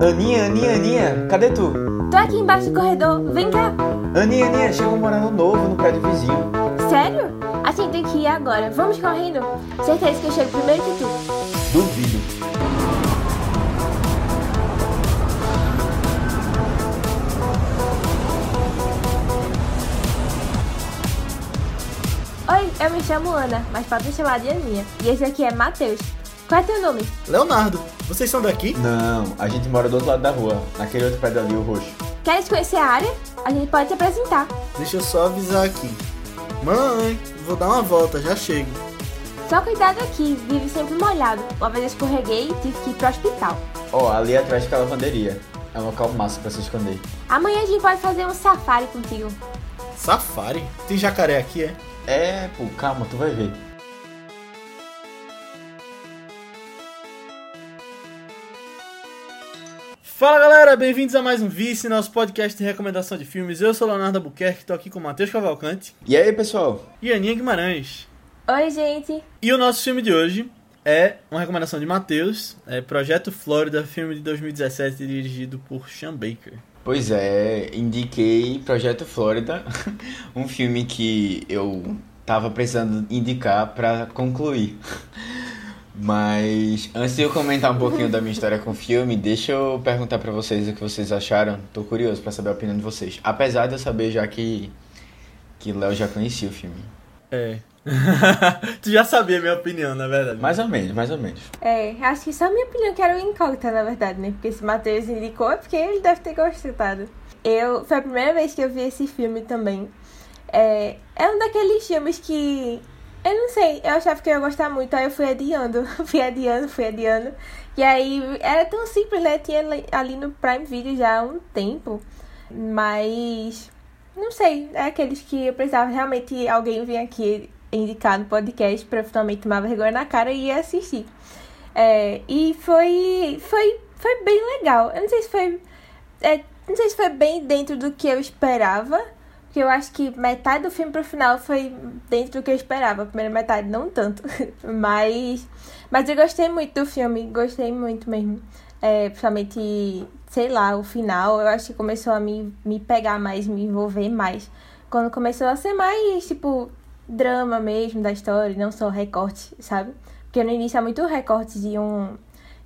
Aninha, Aninha, Aninha, cadê tu? Tô aqui embaixo do corredor, vem cá. Aninha, Aninha, chegou um morador novo no prédio vizinho. Sério? A gente tem que ir agora. Vamos correndo. Certeza que eu chego primeiro que tu. Duvido. Oi, eu me chamo Ana, mas pode me chamar de Aninha. E esse aqui é Matheus. Qual é teu nome? Leonardo, vocês são daqui? Não, a gente mora do outro lado da rua, naquele outro prédio ali, o roxo. Queres conhecer a área? A gente pode te apresentar. Deixa eu só avisar aqui. Mãe, vou dar uma volta, já chego. Só cuidado aqui, vive sempre molhado. Uma vez eu escorreguei e tive que ir pro hospital. Ó, ali atrás fica a lavanderia. É um local massa pra se esconder. Amanhã a gente pode fazer um safari contigo. Safari? Tem jacaré aqui, é? É, pô, calma, tu vai ver. Fala galera, bem-vindos a mais um Vice, nosso podcast de recomendação de filmes. Eu sou Leonardo Albuquerque, tô aqui com o Matheus Cavalcante E aí, pessoal? e Aninha Guimarães. Oi, gente. E o nosso filme de hoje é uma recomendação de Matheus, é Projeto Flórida, filme de 2017 dirigido por Sean Baker. Pois é, indiquei Projeto Flórida, um filme que eu tava precisando indicar pra concluir. Mas antes de eu comentar um pouquinho da minha história com o filme, deixa eu perguntar pra vocês o que vocês acharam. Tô curioso pra saber a opinião de vocês. Apesar de eu saber já que que Léo já conhecia o filme. É. tu já sabia a minha opinião, na verdade. Mais ou menos, mais ou menos. É, acho que só a minha opinião que era o incógnita, na verdade, né? Porque se Matheus indicou é porque ele deve ter gostado. Eu, foi a primeira vez que eu vi esse filme também. É, é um daqueles filmes que. Eu não sei, eu achava que eu ia gostar muito, aí eu fui adiando, fui adiando, fui adiando. E aí era tão simples, né? Tinha ali- no Prime Video já há um tempo. Mas. Não sei, é aqueles que eu precisava realmente alguém vir aqui indicar no podcast pra eu finalmente tomar vergonha na cara e ir assistir. É, e foi, foi, foi bem legal. Eu não sei se foi. é, não sei se foi bem dentro do que eu esperava. Porque eu acho que metade do filme pro final foi dentro do que eu esperava. A primeira metade não tanto. mas. Mas eu gostei muito do filme. Gostei muito mesmo. É, principalmente, sei lá, o final. Eu acho que começou a me, me pegar mais, me envolver mais. Quando começou a ser mais, tipo, drama mesmo da história, não só recorte, sabe? Porque no início é muito recorte de um,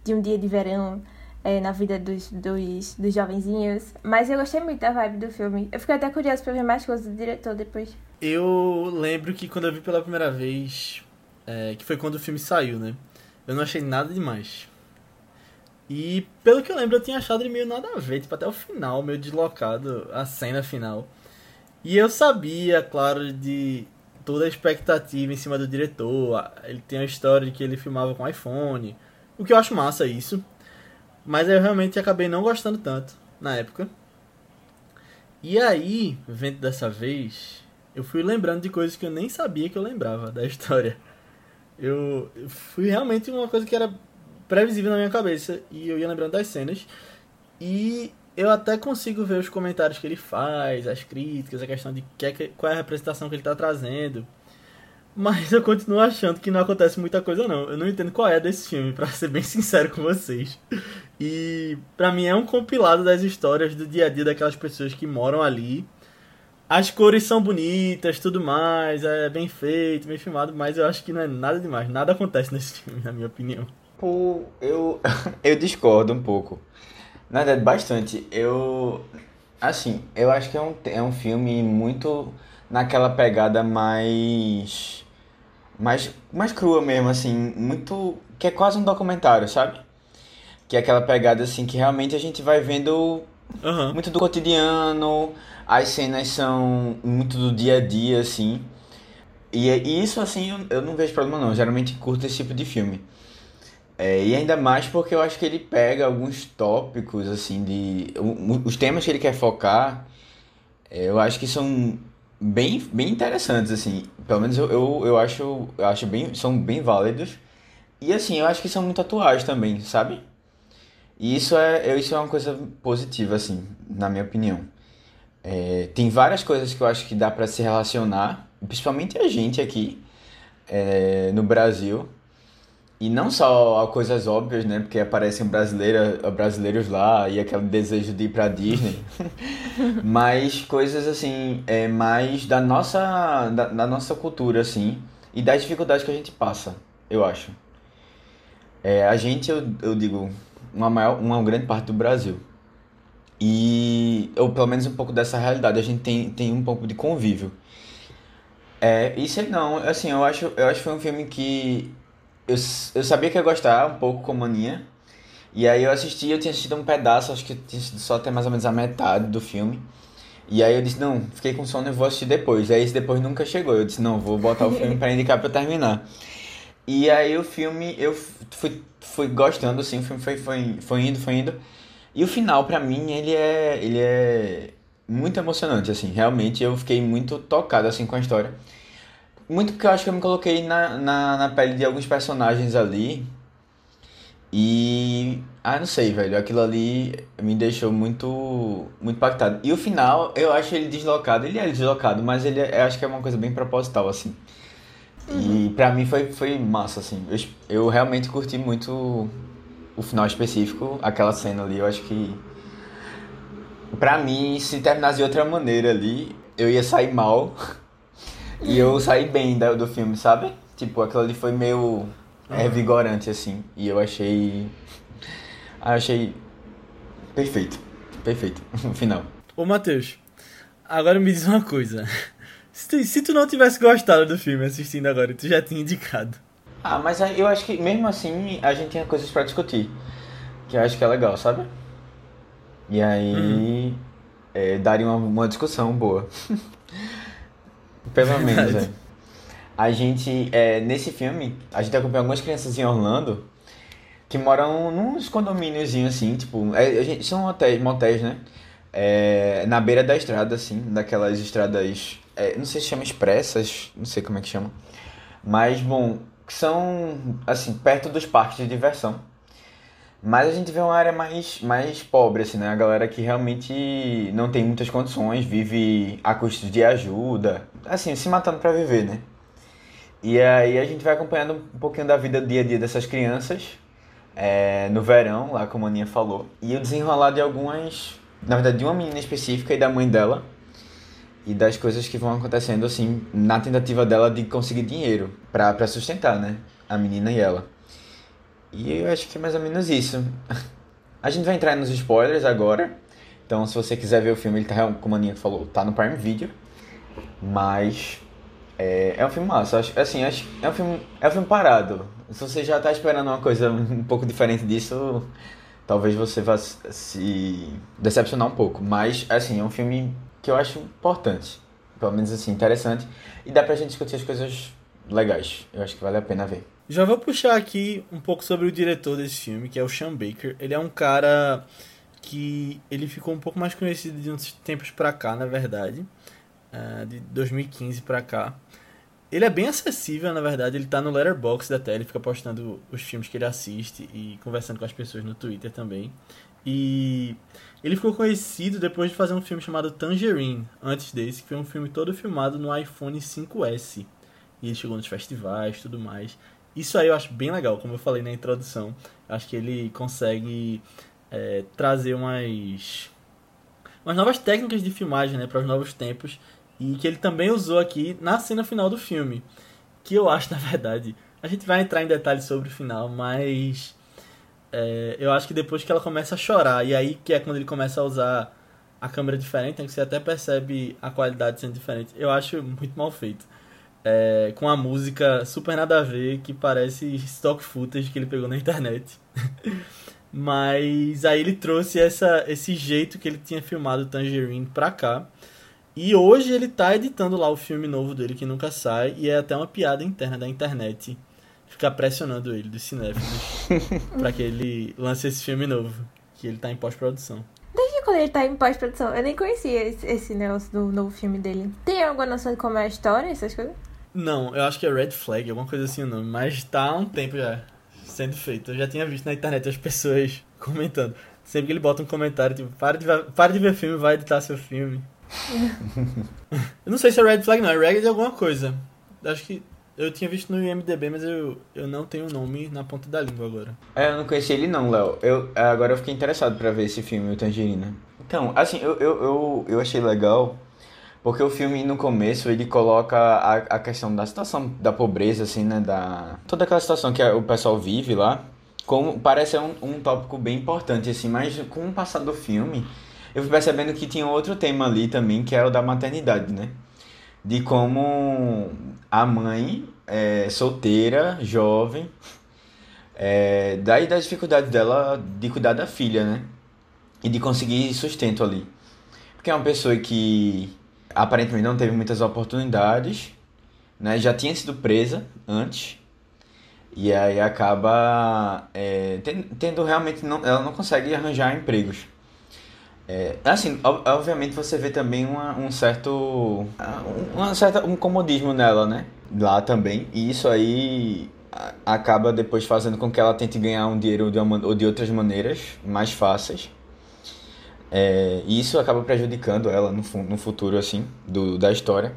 de um dia de verão é, na vida dos, dos, dos jovenzinhos. Mas eu gostei muito da vibe do filme. Eu fiquei até curiosa pra ver mais coisas do diretor depois. Eu lembro que quando eu vi pela primeira vez, é, que foi quando o filme saiu, né? Eu não achei nada demais. E pelo que eu lembro, eu tinha achado ele meio nada a ver, tipo, até o final, meio deslocado, a cena final. E eu sabia, claro, de toda a expectativa em cima do diretor. Ele tem a história de que ele filmava com iPhone, o que eu acho massa isso. Mas eu realmente acabei não gostando tanto na época. E aí, vendo dessa vez, eu fui lembrando de coisas que eu nem sabia que eu lembrava da história. Eu fui realmente uma coisa que era previsível na minha cabeça e eu ia lembrando das cenas. E eu até consigo ver os comentários que ele faz, as críticas, a questão de que é qual é a representação que ele está trazendo. Mas eu continuo achando que não acontece muita coisa não. Eu não entendo qual é desse filme, pra ser bem sincero com vocês. E pra mim é um compilado das histórias do dia a dia daquelas pessoas que moram ali. As cores são bonitas, tudo mais, é bem feito, bem filmado, mas eu acho que não é nada demais. Nada acontece nesse filme, na minha opinião. Pô, eu, eu discordo um pouco. Na verdade, bastante. Eu. Assim, eu acho que é um, é um filme muito naquela pegada mais. Mais, mais crua mesmo, assim. Muito. Que é quase um documentário, sabe? Que é aquela pegada, assim, que realmente a gente vai vendo Aham. muito do cotidiano, as cenas são muito do dia a dia, assim. E, e isso, assim, eu, eu não vejo problema não. Eu geralmente curto esse tipo de filme. É, e ainda mais porque eu acho que ele pega alguns tópicos, assim, de. Os temas que ele quer focar, é, eu acho que são bem, bem interessantes, assim. Pelo menos eu, eu, eu acho, eu acho bem, são bem válidos. E assim, eu acho que são muito atuais também, sabe? E isso é, isso é uma coisa positiva, assim, na minha opinião. É, tem várias coisas que eu acho que dá pra se relacionar, principalmente a gente aqui, é, no Brasil. E não só coisas óbvias, né? Porque aparecem brasileiros, brasileiros lá e aquele desejo de ir pra Disney. mas coisas assim, é, mais da nossa, da, da, nossa cultura, assim. E das dificuldades que a gente passa, eu acho. É, a gente, eu, eu digo, uma, maior, uma grande parte do Brasil. E, ou pelo menos um pouco dessa realidade, a gente tem, tem um pouco de convívio. É, isso não, assim, eu acho, eu acho que foi um filme que eu, eu sabia que ia gostar um pouco com mania. E aí eu assisti, eu tinha assistido um pedaço, acho que tinha sido só até mais ou menos a metade do filme. E aí eu disse, não, fiquei com sono e vou assistir depois. E aí esse depois nunca chegou. Eu disse, não, vou botar o filme para indicar para terminar. E aí o filme, eu fui, fui gostando, assim, o filme foi, foi, foi indo, foi indo. E o final, para mim, ele é, ele é muito emocionante, assim. Realmente eu fiquei muito tocado, assim, com a história. Muito porque eu acho que eu me coloquei na, na, na pele de alguns personagens ali. E. Ah, não sei, velho. Aquilo ali me deixou muito. Muito impactado. E o final, eu acho ele deslocado. Ele é deslocado, mas ele é, eu acho que é uma coisa bem proposital, assim. Uhum. E pra mim foi, foi massa, assim. Eu, eu realmente curti muito o final específico, aquela cena ali. Eu acho que. Pra mim, se terminasse de outra maneira ali, eu ia sair mal. E eu saí bem do, do filme, sabe? Tipo, aquilo ali foi meio revigorante, assim. E eu achei. Achei. Perfeito. Perfeito. No final. Ô, Matheus, agora me diz uma coisa. Se tu, se tu não tivesse gostado do filme assistindo agora, tu já tinha indicado. Ah, mas eu acho que mesmo assim a gente tinha coisas para discutir. Que eu acho que é legal, sabe? E aí. Uhum. É, daria uma, uma discussão boa. Pelo menos, é. A gente, é, nesse filme, a gente acompanha algumas crianças em Orlando que moram nos condomínios assim, tipo, é, a gente, são hotéis, motéis, né? É, na beira da estrada, assim, daquelas estradas, é, não sei se chama expressas, não sei como é que chama. Mas, bom, são, assim, perto dos parques de diversão. Mas a gente vê uma área mais, mais pobre, assim, né? A galera que realmente não tem muitas condições, vive a custos de ajuda, assim, se matando para viver, né? E aí a gente vai acompanhando um pouquinho da vida do dia a dia dessas crianças, é, no verão, lá como a Aninha falou. E o desenrolar de algumas, na verdade, de uma menina específica e da mãe dela, e das coisas que vão acontecendo, assim, na tentativa dela de conseguir dinheiro para sustentar, né? A menina e ela. E eu acho que é mais ou menos isso. A gente vai entrar nos spoilers agora. Então, se você quiser ver o filme, ele tá, como a Aninha falou, tá no Prime Video. Mas é, é um filme massa. Acho, assim, acho, é, um filme, é um filme parado. Se você já tá esperando uma coisa um pouco diferente disso, talvez você vá se decepcionar um pouco. Mas, assim, é um filme que eu acho importante. Pelo menos, assim, interessante. E dá pra gente discutir as coisas legais. Eu acho que vale a pena ver. Já vou puxar aqui um pouco sobre o diretor desse filme, que é o Sean Baker. Ele é um cara que ele ficou um pouco mais conhecido de uns tempos pra cá, na verdade, uh, de 2015 pra cá. Ele é bem acessível, na verdade, ele tá no letterbox da ele fica postando os filmes que ele assiste e conversando com as pessoas no Twitter também. E ele ficou conhecido depois de fazer um filme chamado Tangerine, antes desse, que foi um filme todo filmado no iPhone 5S. E ele chegou nos festivais tudo mais. Isso aí eu acho bem legal, como eu falei na introdução. Acho que ele consegue é, trazer umas, umas novas técnicas de filmagem né, para os novos tempos. E que ele também usou aqui na cena final do filme. Que eu acho, na verdade. A gente vai entrar em detalhes sobre o final, mas. É, eu acho que depois que ela começa a chorar, e aí que é quando ele começa a usar a câmera diferente, que você até percebe a qualidade sendo diferente. Eu acho muito mal feito é, com a música super nada a ver, que parece stock footage que ele pegou na internet. Mas aí ele trouxe essa, esse jeito que ele tinha filmado Tangerine pra cá. E hoje ele tá editando lá o filme novo dele que nunca sai. E é até uma piada interna da internet ficar pressionando ele, dos cinéfilos, para que ele lance esse filme novo. Que ele tá em pós-produção. Desde quando ele tá em pós-produção, eu nem conhecia esse, esse negócio do novo filme dele. Tem alguma noção de como é a história, essas coisas? Não, eu acho que é Red Flag, alguma coisa assim o nome, mas tá há um tempo já sendo feito. Eu já tinha visto na internet as pessoas comentando. Sempre que ele bota um comentário, tipo, para de, para de ver filme, vai editar seu filme. Eu não sei se é Red Flag, não, é Red de alguma coisa. Acho que. Eu tinha visto no IMDB, mas eu, eu não tenho o nome na ponta da língua agora. É, eu não conheci ele não, Léo. Eu, agora eu fiquei interessado pra ver esse filme, o Tangerina. Então, assim, eu, eu, eu, eu achei legal porque o filme no começo ele coloca a, a questão da situação da pobreza, assim, né? Da, toda aquela situação que o pessoal vive lá. Como, parece um, um tópico bem importante, assim, mas com o passar do filme, eu fui percebendo que tinha outro tema ali também, que era o da maternidade, né? De como a mãe é, solteira, jovem, é, daí das dificuldades dela de cuidar da filha, né? E de conseguir sustento ali. Porque é uma pessoa que aparentemente não teve muitas oportunidades, né? Já tinha sido presa antes. E aí acaba é, tendo, realmente. Não, ela não consegue arranjar empregos. É, assim, obviamente você vê também uma, um certo. Uma certa, um comodismo nela, né? Lá também. E isso aí acaba depois fazendo com que ela tente ganhar um dinheiro de uma, ou de outras maneiras mais fáceis. É, e isso acaba prejudicando ela no, no futuro, assim, do, da história.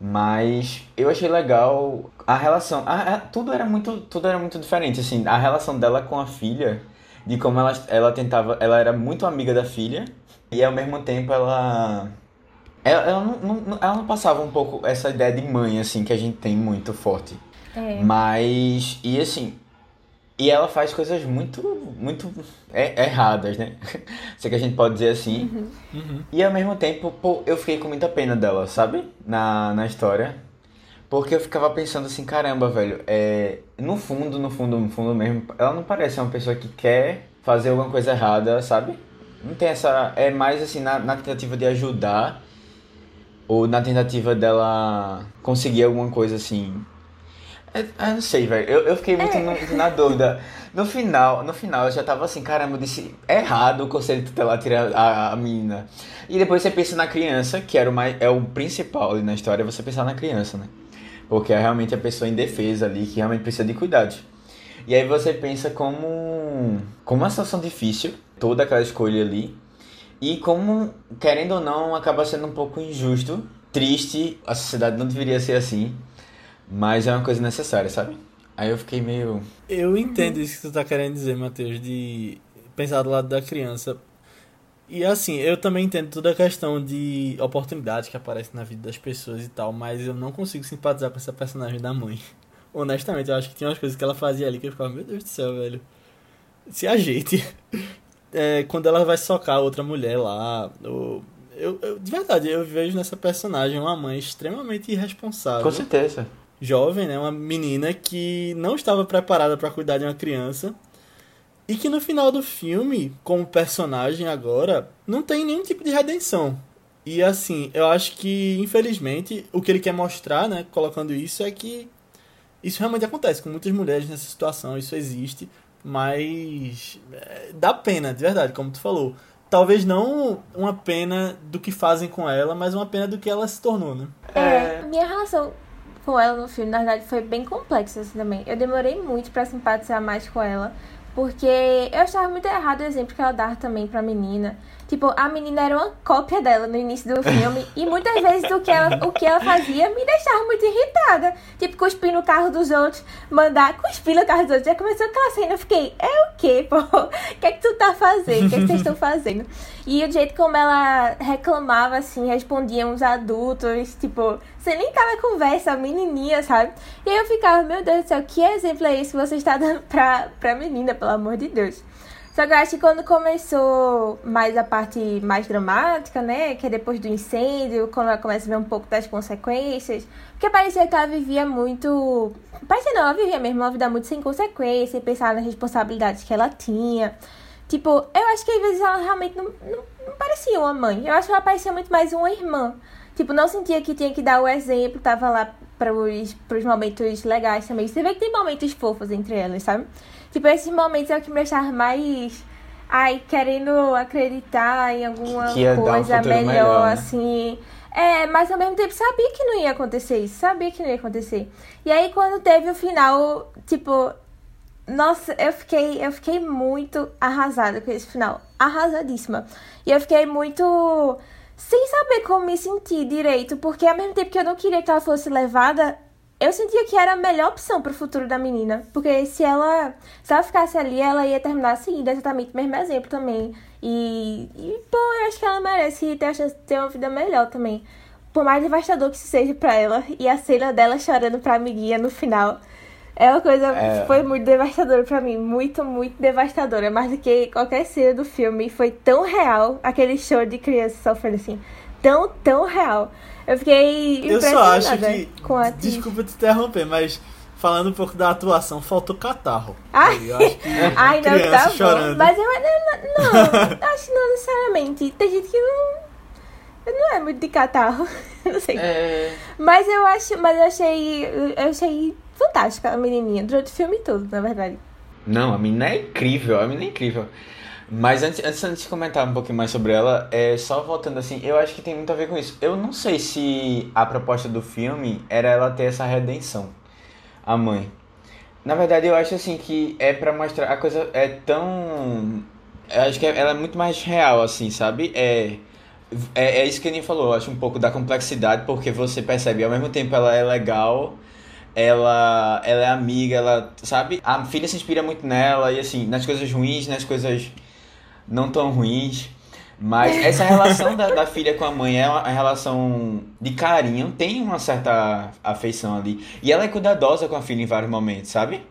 Mas eu achei legal a relação. A, a, tudo, era muito, tudo era muito diferente, assim. A relação dela com a filha, de como ela, ela tentava. Ela era muito amiga da filha, e ao mesmo tempo ela. Ela, ela, não, não, ela não passava um pouco essa ideia de mãe, assim, que a gente tem muito forte. É. Mas. E assim, e ela faz coisas muito, muito erradas, né? Se é que a gente pode dizer assim. Uhum. Uhum. E ao mesmo tempo, pô, eu fiquei com muita pena dela, sabe? Na, na história. Porque eu ficava pensando assim, caramba, velho, é, no fundo, no fundo, no fundo mesmo, ela não parece uma pessoa que quer fazer alguma coisa errada, sabe? Não tem essa. É mais assim, na, na tentativa de ajudar, ou na tentativa dela conseguir alguma coisa assim, eu, eu não sei, velho. Eu, eu fiquei muito É. no- na dúvida. No final, no final eu já tava assim, caramba, eu disse errado o conselho tutelar tirar a, a menina. E depois você pensa na criança, que era o mais, é o principal ali na história, é você pensar na criança, né? Porque é realmente a pessoa indefesa ali, que realmente precisa de cuidados. E aí você pensa como, como uma situação difícil, toda aquela escolha ali. E como, querendo ou não, acaba sendo um pouco injusto, triste, a sociedade não deveria ser assim. Mas é uma coisa necessária, sabe? Aí eu fiquei meio. Eu entendo isso que tu tá querendo dizer, Matheus, de pensar do lado da criança. E assim, eu também entendo toda a questão de oportunidade que aparece na vida das pessoas e tal, mas eu não consigo simpatizar com essa personagem da mãe. Honestamente, eu acho que tinha umas coisas que ela fazia ali que eu ficava, meu Deus do céu, velho. Se ajeite. É, quando ela vai socar outra mulher lá. ou- eu, eu- de verdade, eu vejo nessa personagem uma mãe extremamente irresponsável Com certeza. jovem, né, uma menina que não estava preparada para cuidar de uma criança e que no final do filme, como personagem agora, não tem nenhum tipo de redenção. E assim, eu acho que infelizmente o que ele quer mostrar, né, colocando isso é que isso realmente acontece com muitas mulheres nessa situação, isso existe, mas é, dá pena, de verdade, como tu falou. Talvez não uma pena do que fazem com ela, mas uma pena do que ela se tornou, né? É, a minha relação com ela no filme, na verdade, foi bem complexa assim também. Eu demorei muito pra simpatizar mais com ela, porque eu achava muito errado o exemplo que ela dava também pra menina. Tipo, a menina era uma cópia dela no início do filme, e muitas vezes o que ela, o que ela fazia me deixava muito irritada. Tipo, cuspir no carro dos outros, mandar cuspir no carro dos outros. Já começou aquela cena, eu fiquei, é o quê, pô? O que é que tu tá fazendo? O que é que vocês estão fazendo? E o jeito como ela reclamava, assim, respondia uns adultos, tipo, você nem tava conversa, menininha, sabe? E aí eu ficava, meu Deus do céu, que exemplo é esse que você está dando pra, pra menina, pelo amor de Deus? Só que eu acho que quando começou mais a parte mais dramática, né? Que é depois do incêndio, quando ela começa a ver um pouco das consequências. Porque parecia que ela vivia muito. Parecia não, ela vivia mesmo uma vida muito sem consequência, e pensava nas responsabilidades que ela tinha. Tipo, eu acho que às vezes ela realmente não, não, não parecia uma mãe. Eu acho que ela parecia muito mais uma irmã. Tipo, não sentia que tinha que dar o exemplo, tava lá pros, pros momentos legais também. Você vê que tem momentos fofos entre elas, sabe? Tipo, esses momentos é o que me deixava mais. Ai, querendo acreditar em alguma Que um coisa futuro melhor, melhor, né? assim. É, mas ao mesmo tempo sabia que não ia acontecer isso, sabia que não ia acontecer. E aí quando teve o final, tipo, nossa, eu fiquei, eu fiquei muito arrasada com esse final. Arrasadíssima. E eu fiquei muito sem saber como me sentir direito, porque ao mesmo tempo que eu não queria que ela fosse levada eu sentia que era a melhor opção pro futuro da menina. Porque se ela, se ela ficasse ali, ela ia terminar seguindo exatamente o mesmo exemplo também. E, e, pô, eu acho que ela merece ter a chance de ter uma vida melhor também. Por mais devastador que isso seja pra ela. E a cena dela chorando pra amiguinha no final. É uma coisa. É. Foi muito devastadora pra mim. Muito, muito devastadora. Mais do que qualquer cena do filme. Foi tão real. Aquele show de criança sofrendo assim. Tão, tão real. Eu fiquei Eu só impressionada acho que. com a atriz. Desculpa te interromper, mas falando um pouco da atuação, faltou catarro. Ai. Eu acho que Ai, não, tá chorando. bom. Mas eu não, não, acho que não necessariamente. Tem gente que não. Não é muito de catarro. Não sei. É, Mas eu acho. Mas eu achei. Eu achei fantástica a menininha. Durante o filme todo, na verdade. Não, a menina é incrível, a menina é incrível. Mas antes, antes, de comentar um pouquinho mais sobre ela, é só voltando assim, eu acho que tem muito a ver com isso. Eu não sei se a proposta do filme era ela ter essa redenção, a mãe. Na verdade, eu acho assim que é pra mostrar a coisa é tão, eu acho que ela é muito mais real assim, sabe? É é, é isso que a Aninha falou, eu acho um pouco da complexidade, porque você percebe, ao mesmo tempo ela é legal, ela, ela é amiga, ela, sabe? A filha se inspira muito nela, e assim, nas coisas ruins, nas coisas não tão ruins. Mas essa relação da, da filha com a mãe é uma relação de carinho, tem uma certa afeição ali. E ela é cuidadosa com a filha em vários momentos, sabe?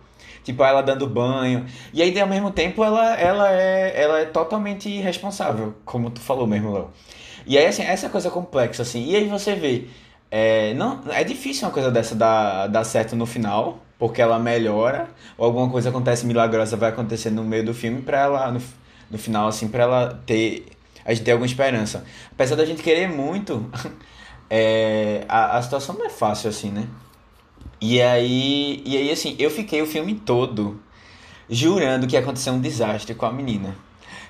Tipo, ela dando banho. E aí, ao mesmo tempo, ela, ela, é, ela é totalmente responsável, como tu falou mesmo, Léo. E aí, assim, essa coisa complexa, assim. E aí você vê. É, não, é difícil uma coisa dessa dar, dar certo no final, porque ela melhora, ou alguma coisa acontece milagrosa vai acontecer no meio do filme pra ela, no, no final, assim, pra ela ter. A gente ter alguma esperança. Apesar da gente querer muito, é, a, a situação não é fácil assim, né? E aí, e aí, assim, eu fiquei o filme todo jurando que ia acontecer um desastre com a menina.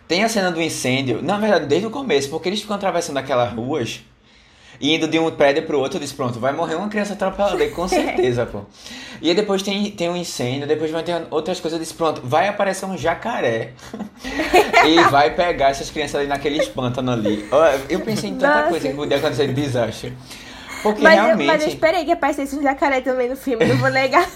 Tem a cena do incêndio, na verdade, desde o começo, porque eles ficam atravessando aquelas ruas e indo de um prédio pro outro, eu disse, pronto, vai morrer uma criança atropelada, aí, com certeza, pô. E aí depois tem, tem um incêndio, depois vai ter outras coisas, eu disse, pronto, vai aparecer um jacaré e vai pegar essas crianças ali naquele pântano ali. Ó, Eu pensei em tanta Nossa. coisa que podia acontecer de desastre. Porque Mas eu, realmente... mas eu esperei que aparecesse um jacaré também no filme, não vou negar.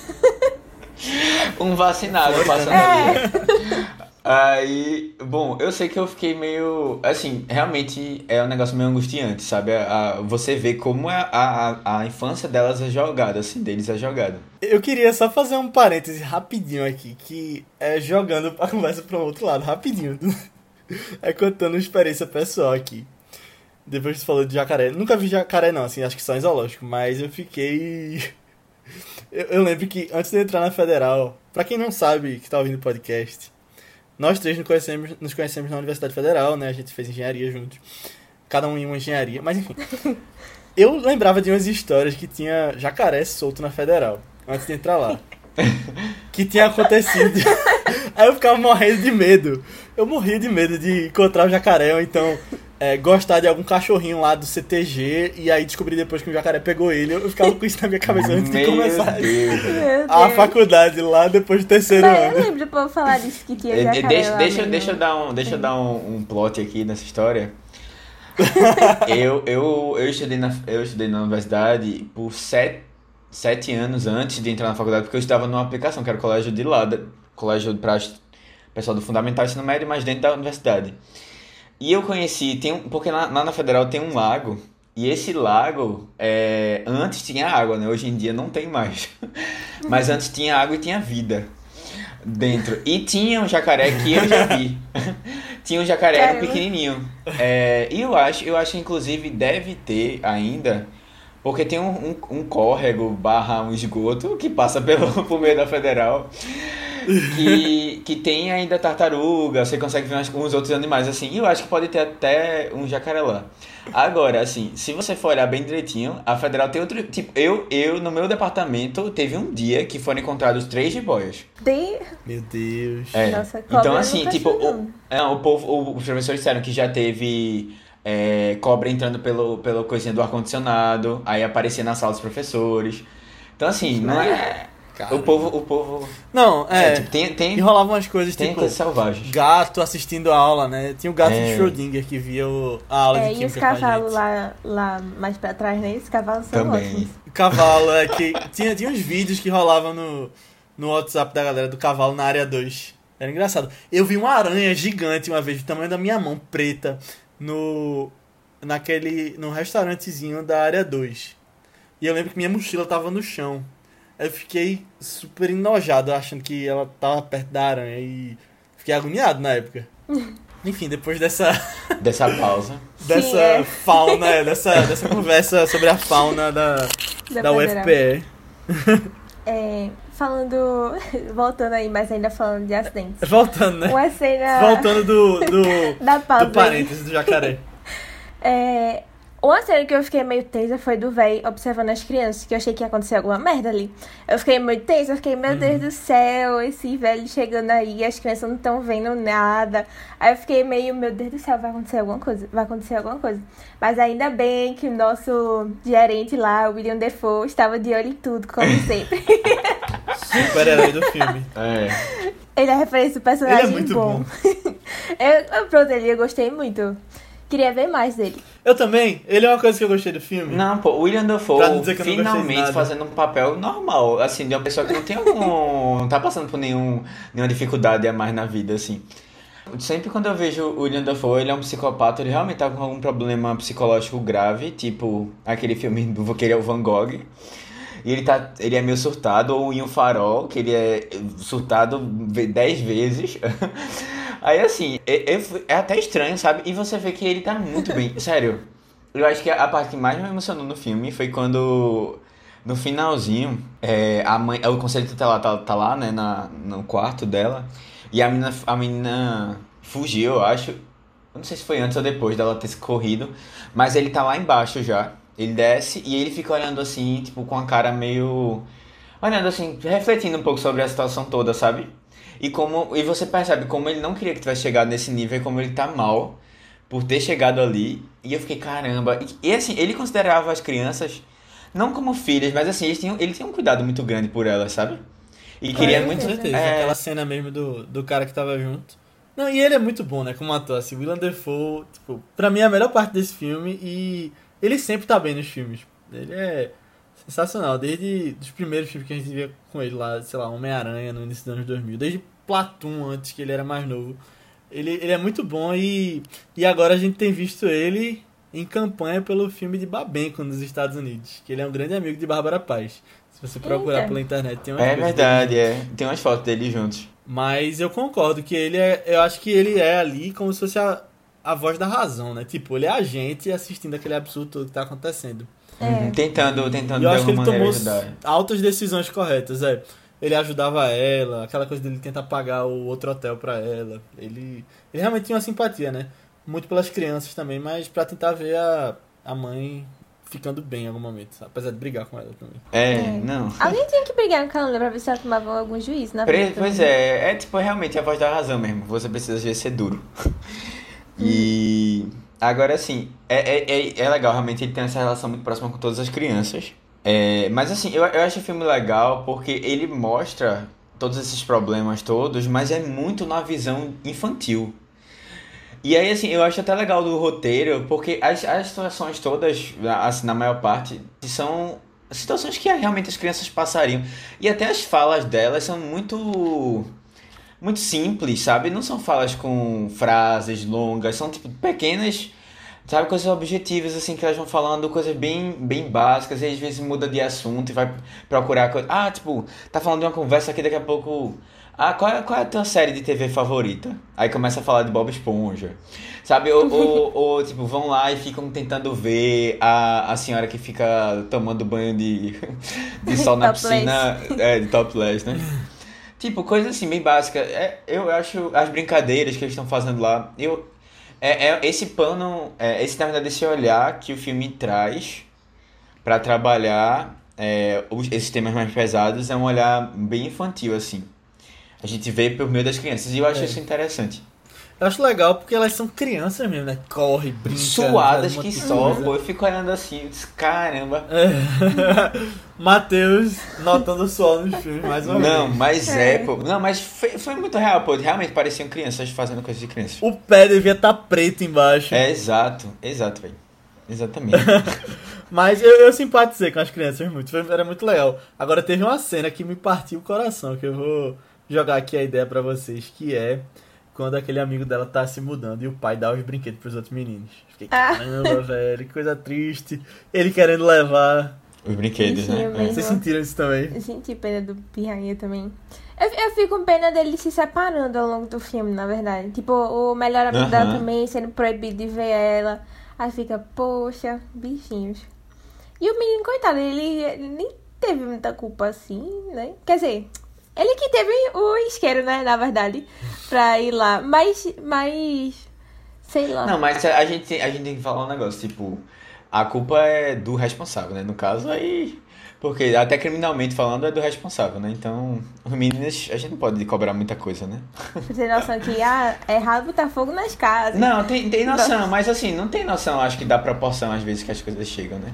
um vacinado passando É. ali. Aí, bom, eu sei que eu fiquei meio. Assim, realmente é um negócio meio angustiante, sabe? A, a- você vê como a, a, a infância delas é jogada, assim, deles é jogada. Eu queria só fazer um parêntese rapidinho aqui, que é jogando a conversa para um outro lado, rapidinho. É contando experiência pessoal aqui. Depois você falou de jacaré. Nunca vi jacaré não, assim, acho que só em zoológico, mas eu fiquei... Eu, eu lembro que antes de entrar na Federal, pra quem não sabe que tá ouvindo podcast, nós três nos conhecemos, nos conhecemos na Universidade Federal, né? A gente fez engenharia juntos. Cada um em uma engenharia, mas enfim. Eu lembrava de umas histórias que tinha jacaré solto na Federal, antes de entrar lá. Que tinha acontecido. Aí eu ficava morrendo de medo. Eu morria de medo de encontrar o jacaré, ou então é, gostar de algum cachorrinho lá do CTG, e aí descobri depois que o jacaré pegou ele. Eu ficava com isso na minha cabeça antes de começar a faculdade, lá depois do terceiro Mas eu ano. lembro do povo falar disso que tinha Eh, jacaré Deixa, lá deixa, deixa eu dar, um, deixa eu dar um, um plot aqui nessa história. eu, eu, eu, estudei na, eu estudei na universidade por sete, sete anos antes de entrar na faculdade, porque eu estudava numa aplicação, que era o colégio de lá, da- colégio para pessoal do Fundamental e Ensino Médio, mas dentro da universidade. E eu conheci, tem um, porque lá, lá na Federal tem um lago, e esse lago, é, antes tinha água, né? Hoje em dia não tem mais. Mas antes tinha água e tinha vida dentro. E tinha um jacaré que eu já vi. tinha um jacaré era Caramba. pequenininho. É, e eu acho, eu acho inclusive deve ter ainda, porque tem um, um, um córrego barra um esgoto que passa pelo por meio da federal. Que, que tem ainda tartaruga, você consegue ver uns, outros animais assim. E eu acho que pode ter até um jacaré lá. Agora, assim, se você for olhar bem direitinho, a federal tem outro. Tipo, eu, eu no meu departamento, teve um dia que foram encontrados três jiboias. Tem... Meu Deus. É. Nossa, então, eu assim, tipo, o, não. é, o povo, o- os professores disseram que já teve é, cobra entrando pelo, pelo coisinha do ar-condicionado, aí aparecia na sala dos professores. Então, assim, não é. Cara. O povo. O povo Não, é. é, tipo, tem, tem, E rolavam umas coisas tem tipo. coisas selvagens. Gato assistindo a aula, né? Tinha o gato É. de Schrödinger que via o- a aula É, de e os cavalos lá, lá mais pra trás, né? Os cavalos são Também. ótimos. Cavalo, é que tinha, tinha uns vídeos que rolavam no, no WhatsApp da galera do cavalo na área 2. Era engraçado. Eu vi uma aranha gigante uma vez, do tamanho da minha mão, preta, no. naquele. no restaurantezinho da área 2. E eu lembro que minha mochila tava no chão. Eu fiquei super enojado, achando que ela tava perto da aranha e fiquei agoniado na época. Enfim, depois dessa. Dessa pausa. dessa Sim, é. fauna, é, dessa, dessa conversa sobre a fauna da, da. UFPE. É, falando. Voltando aí, mas ainda falando de acidentes. Voltando, né? Uma cena. Voltando do, do, Da pausa. do parênteses do jacaré. É, uma cena que eu fiquei meio tensa foi do véi observando as crianças, que eu achei que ia acontecer alguma merda ali. Eu fiquei muito tensa, eu fiquei, meu Deus do céu, esse velho chegando aí, as crianças não estão vendo nada. Aí eu fiquei meio, meu Deus do céu, vai acontecer alguma coisa, vai acontecer alguma coisa. Mas ainda bem que o nosso gerente lá, o William Defoe, estava de olho em tudo, como sempre. Super-herói do filme. É. Ele é referência do personagem Ele é muito bom. eu, eu, pronto, ele, eu gostei muito. Queria ver mais dele. Eu também. Ele é uma coisa que eu gostei do filme. Não, pô, o William Dafoe finalmente fazendo um papel normal, assim, de uma pessoa que não tem algum. não tá passando por nenhum, nenhuma dificuldade a mais na vida, assim. Sempre quando eu vejo o William Dafoe, ele é um psicopata, ele realmente tá com algum problema psicológico grave, tipo aquele filme do que ele é o Van Gogh. E ele, tá, ele é meio surtado, ou em um farol, que ele é surtado dez vezes. Aí assim, é, é- é até estranho, sabe? E você vê que ele tá muito bem. Sério, eu acho que a parte que mais me emocionou no filme foi quando, no finalzinho, é, a mãe, o conselho tutelar tá, tá lá, né, na, no quarto dela, e a menina, a menina fugiu, eu acho. Eu não sei se foi antes ou depois dela ter corrido, mas ele tá lá embaixo já. Ele desce e ele fica olhando assim, tipo, com a cara meio. Olhando assim, refletindo um pouco sobre a situação toda, sabe? E como e você percebe como ele não queria que tivesse chegado nesse nível e como ele tá mal por ter chegado ali. E eu fiquei, caramba. E, e, assim, ele considerava as crianças não como filhas, mas assim, eles tinham, ele tinha um cuidado muito grande por elas, sabe? E queria É, muito. Com certeza. é, Aquela cena mesmo do, do cara que tava junto. Não, e ele é muito bom, né? Como ator. Assim, Willem Dafoe, tipo, pra mim é a melhor parte desse filme e ele sempre tá bem nos filmes. Ele é sensacional. Desde os primeiros filmes que a gente via com ele lá, sei lá, Homem-Aranha no início dos anos 2000. Desde Platoon, antes que ele era mais novo. Ele, ele é muito bom e, e agora a gente tem visto ele em campanha pelo filme de Babenco nos Estados Unidos. Que ele é um grande amigo de Bárbara Paz. Se você procurar Eita. pela internet, tem umas é verdade, dele. é. Tem umas fotos dele juntos. Mas eu concordo que ele é. Eu acho que ele é ali como se fosse a, a voz da razão, né? Tipo, ele é a gente assistindo aquele absurdo todo que tá acontecendo. Uhum, Tentando, tentando E eu de acho que ele tomou ajudar. altas decisões corretas, é. Ele ajudava ela, aquela coisa dele tentar pagar o outro hotel pra ela. Ele, ele realmente tinha uma simpatia, né? Muito pelas crianças também, mas pra tentar ver a, a mãe ficando bem em algum momento, apesar de brigar com ela também. É, É. não. Alguém tinha que brigar com a Calanda pra ver se ela tomava algum juízo na Pre-. Pois também. é, é tipo realmente a voz da razão mesmo. Você precisa às vezes ser duro. E agora assim, é, é, é, é legal realmente ele tem essa relação muito próxima com todas as crianças. É, mas assim, eu, eu acho o filme legal porque ele mostra todos esses problemas todos, mas é muito na visão infantil. E aí, assim, eu acho até legal do roteiro, porque as, as situações todas, assim, na maior parte, são situações que realmente as crianças passariam. E até as falas delas são muito. muito simples, sabe? Não são falas com frases longas, são tipo pequenas. Sabe, coisas objetivas, assim, que elas vão falando, coisas bem, bem básicas, e às vezes muda de assunto e vai procurar coisa. Ah, tipo, tá falando de uma conversa aqui daqui a pouco. Ah, qual é, qual é a tua série de TV favorita? Aí começa a falar de Bob Esponja. Sabe? Ou, ou, ou, tipo, vão lá e ficam tentando ver a, a senhora que fica tomando banho de, de sol na piscina. É, de topless, né? Tipo, coisa assim, bem básica. É, eu acho as brincadeiras que eles estão fazendo lá. Eu, é, é esse pano, é, esse, na verdade, esse olhar que o filme traz pra trabalhar é, os- esses temas mais pesados é um olhar bem infantil, assim. A gente vê por meio das crianças. E eu acho É. isso interessante. Eu acho legal porque elas são crianças mesmo, né? Corre, brinca. Suadas que só, pô. Eu fico olhando assim, eu disse, caramba. É. Matheus notando o suor nos filmes, mais uma Não, vez. mas é, É. pô. Não, mas foi, foi muito real, pô. Realmente pareciam crianças fazendo coisas de crianças. O pé devia estar preto embaixo. É exato, exato, velho. Exatamente. Mas eu, eu simpatizei com as crianças muito, foi- era muito legal. Agora teve uma cena que me partiu o coração, que eu vou jogar aqui a ideia pra vocês, que é quando aquele amigo dela tá se mudando e o pai dá os brinquedos pros outros meninos. Fiquei, Ah. caramba, velho, que coisa triste. Ele querendo levar. Os brinquedos, né? Bichinho É. Vocês sentiram isso também? Eu senti pena do Pirrainha também. Eu, eu fico com pena dele se separando ao longo do filme, na verdade. Tipo, o melhor amigo dela também sendo proibido de ver ela. Aí fica, poxa, bichinhos. E o menino, coitado, ele, ele nem teve muita culpa assim, né? Quer dizer, ele que teve o isqueiro, né, na verdade, pra ir lá. Mas, mas, sei lá. Não, mas a gente, tem- a gente tem que falar um negócio, tipo, a culpa é do responsável, né? No caso, aí. Porque até criminalmente falando é do responsável, né? Então, os meninos, a gente não pode cobrar muita coisa, né? Pra ter noção que, ah, é errado botar fogo nas casas. Não, tem, tem noção, mas assim, não tem noção, acho que da proporção às vezes que as coisas chegam, né?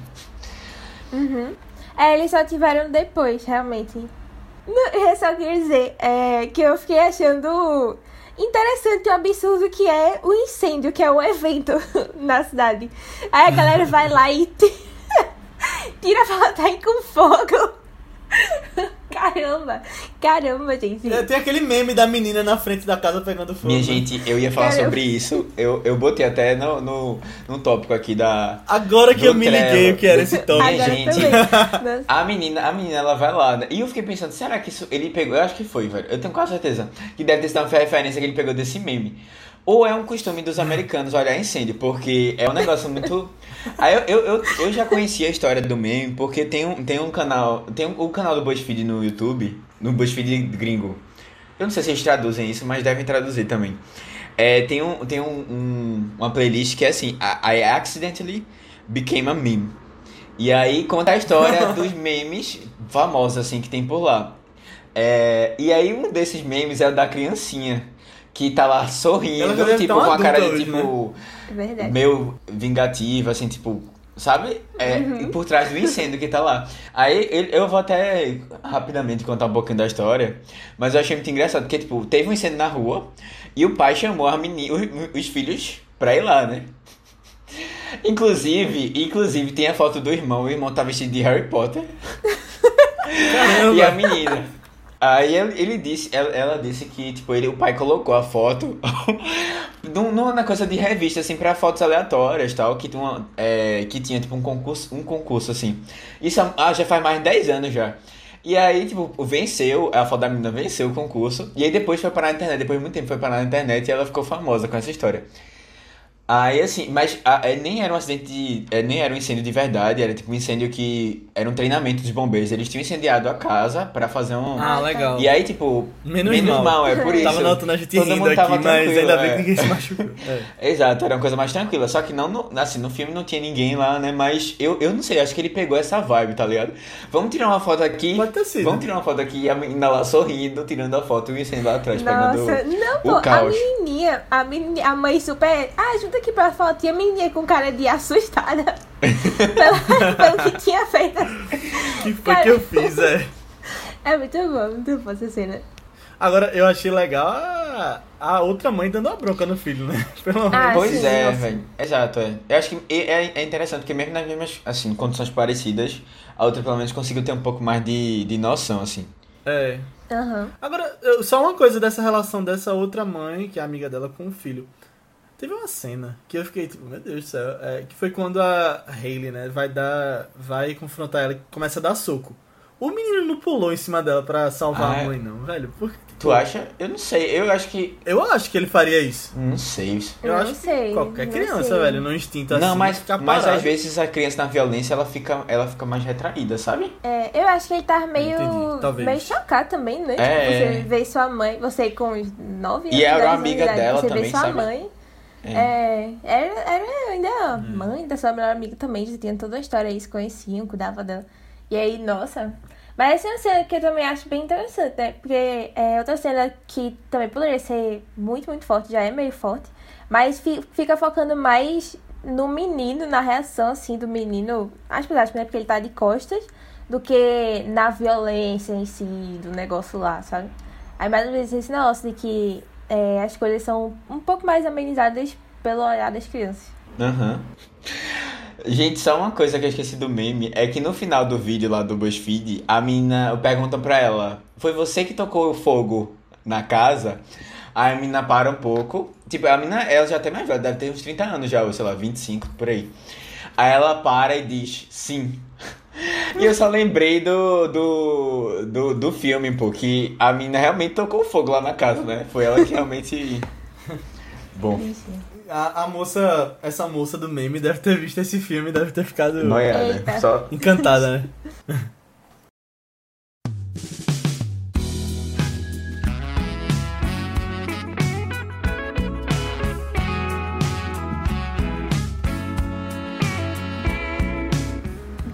Uhum. É, eles só tiveram depois, realmente. Eu só queria dizer é, que eu fiquei achando interessante o absurdo que é o incêndio, que é o evento na cidade. Aí a galera vai lá e ti- tira a foto aí com fogo. Caramba, caramba, gente. Tem aquele meme da menina na frente da casa pegando fogo. Minha gente, eu ia falar Cara, eu- sobre isso, eu, eu botei até no, no, no tópico aqui da. Agora que eu me liguei Trello. o que era esse tom. Minha gente. A menina, a menina, ela vai lá, né? E eu fiquei pensando, será que isso ele pegou? Eu acho que foi, velho. Eu tenho quase certeza que deve ter sido uma referência que ele pegou desse meme. Ou é um costume dos americanos olhar incêndio, porque é um negócio muito. Aí eu, eu, eu, eu já conhecia a história do meme, porque tem um, tem um canal. Tem um, o canal do BuzzFeed no YouTube, no BuzzFeed gringo. Eu não sei se eles traduzem isso, mas devem traduzir também. É, tem um, tem um, um- uma playlist que é assim, I I accidentally became a meme. E aí conta a história dos memes famosos assim que tem por lá. É, e aí um desses memes é o da criancinha que tá lá sorrindo, tipo com a cara de hoje, tipo É verdade. meio vingativa, assim, tipo, sabe? É, e por trás do incêndio que tá lá. Aí eu vou até rapidamente contar um pouquinho da história, mas eu achei muito engraçado, porque, tipo, teve um incêndio na rua e o pai chamou a meni, os, os filhos pra ir lá, né? Inclusive, inclusive tem a foto do irmão, o irmão tá vestido de Harry Potter Caramba. e a menina. Aí ele, disse, ela, disse que tipo ele, o pai colocou a foto num- numa coisa de revista assim para fotos aleatórias tal que uma, é, que tinha tipo um concurso um concurso assim. Isso ah, já faz mais de 10 anos já. E aí, tipo, venceu, a foto da menina venceu o concurso. E aí depois foi parar na internet. Depois de muito tempo foi parar na internet e ela ficou famosa com essa história. Aí assim, mas ah, é, nem era um acidente, de, é, nem era um incêndio de verdade, era tipo um incêndio que era um treinamento dos bombeiros. Eles tinham incendiado a casa pra fazer um. Ah, legal. E aí, tipo, Menos mal. é por isso. Tava notando a gente Todo rindo aqui, mas ainda bem é. que ninguém se machucou. É. Exato, era uma coisa mais tranquila. Só que não, no, assim, no filme não tinha ninguém lá, né? Mas eu, eu não sei, acho que ele pegou essa vibe, tá ligado? Vamos tirar uma foto aqui. Pode ter sido. Vamos tirar uma foto aqui e a menina lá sorrindo, tirando a foto e o incêndio lá atrás, Nossa, pegando não, o pô, a caos. menininha, a menininha, a mãe super. Ah, ajuda aqui pra foto. E a menininha com cara de assustada pelo, pelo que tinha feito. que foi Cara. que eu fiz, é. É muito bom, muito bom essa cena. Agora, eu achei legal a, a outra mãe dando uma bronca no filho, né? Pelo menos. Ah, Pois sim, é, velho. Exato, é. Eu acho que é, é interessante, porque mesmo nas mesmas, assim, condições parecidas, a outra pelo menos conseguiu ter um pouco mais de, de noção, assim. É. Aham. Agora, só uma coisa dessa relação dessa outra mãe, que é amiga dela com o filho. Teve uma cena que eu fiquei tipo, meu Deus do céu, é, que foi quando a Hayley, né, vai dar, vai confrontar ela e começa a dar soco. O menino não pulou em cima dela pra salvar Ah, a é? mãe, não, velho. Por que- Tu acha? Eu não sei, eu acho que. Eu acho que ele faria isso. Não sei. Eu Não acho que sei, qualquer não criança, sei. velho, no instinto assim. não, mas, fica mas às vezes a criança na violência ela fica, ela fica mais retraída, sabe? É, eu acho que ele tá meio, meio chocado também, né? É. Tipo, você vê sua mãe, você com uns 9 anos. E era 10 uma amiga idade, dela você também, vê sua sabe? mãe. É. É, era, era ainda mãe da sua melhor amiga também, já tinha toda a história aí, se conheciam, cuidava dela. E aí, nossa. Mas essa é uma cena que eu também acho bem interessante, né? Porque é outra cena que também poderia ser muito, muito forte, já é meio forte, mas fi- fica focando mais no menino, na reação, assim, do menino, acho que né? Porque ele tá de costas, do que na violência em si, do negócio lá, sabe? Aí mais uma vez esse negócio de que é, as coisas são um pouco mais amenizadas pelo olhar das crianças. Aham. Gente, só uma coisa que eu esqueci do meme é que no final do vídeo lá do BuzzFeed, a menina pergunta pra ela: Foi você que tocou o fogo na casa? Aí a menina para um pouco. Tipo, a menina, ela já tem mais velha, deve ter uns 30 anos já, ou sei lá, 25 por aí. Aí ela para e diz: Sim. E eu só lembrei do, do, do, do filme, pô, que a menina realmente tocou fogo lá na casa, né? Foi ela que realmente. Bom. A, a moça, essa moça do meme deve ter visto esse filme e deve ter ficado Noiada. Só. encantada, né?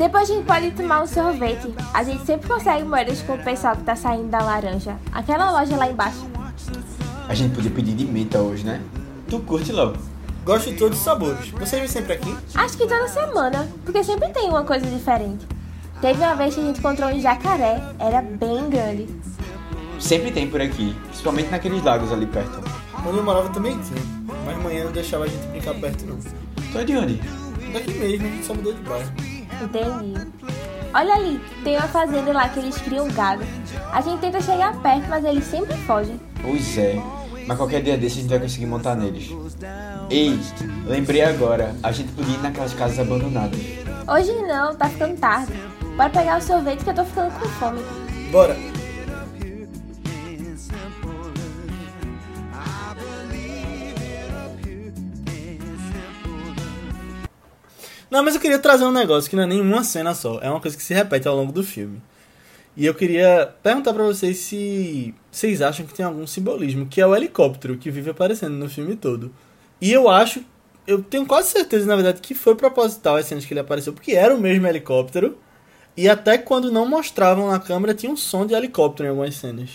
Depois a gente pode tomar um sorvete. A gente sempre consegue moedas com o pessoal que tá saindo da laranja. Aquela loja lá embaixo. A gente podia pedir de menta hoje, né? Tu curte, Léo? Gosto de todos os sabores. Vocês vêm sempre aqui? Acho que toda semana, porque sempre tem uma coisa diferente. Teve uma vez que a gente encontrou um jacaré, era bem grande. Sempre tem por aqui, principalmente naqueles lagos ali perto. Onde eu morava também tinha. Mas manhã não deixava a gente brincar perto, não. Tu é de onde? Daqui mesmo, a gente só mudou de bairro. Entendi. Olha ali, tem uma fazenda lá que eles criam gado. A gente tenta chegar perto, mas eles sempre fogem. Pois é, mas qualquer dia desses a gente vai conseguir montar neles. Ei, lembrei agora, a gente podia ir naquelas casas abandonadas. Hoje não, tá ficando tarde. Bora pegar o sorvete que eu tô ficando com fome. Bora! Não, mas eu queria trazer um negócio que não é nenhuma cena só, é uma coisa que se repete ao longo do filme. E eu queria perguntar pra vocês se vocês acham que tem algum simbolismo, que é o helicóptero que vive aparecendo no filme todo. E eu acho, eu tenho quase certeza, na verdade, que foi proposital as cenas que ele apareceu, porque era o mesmo helicóptero. E até quando não mostravam na câmera, tinha um som de helicóptero em algumas cenas.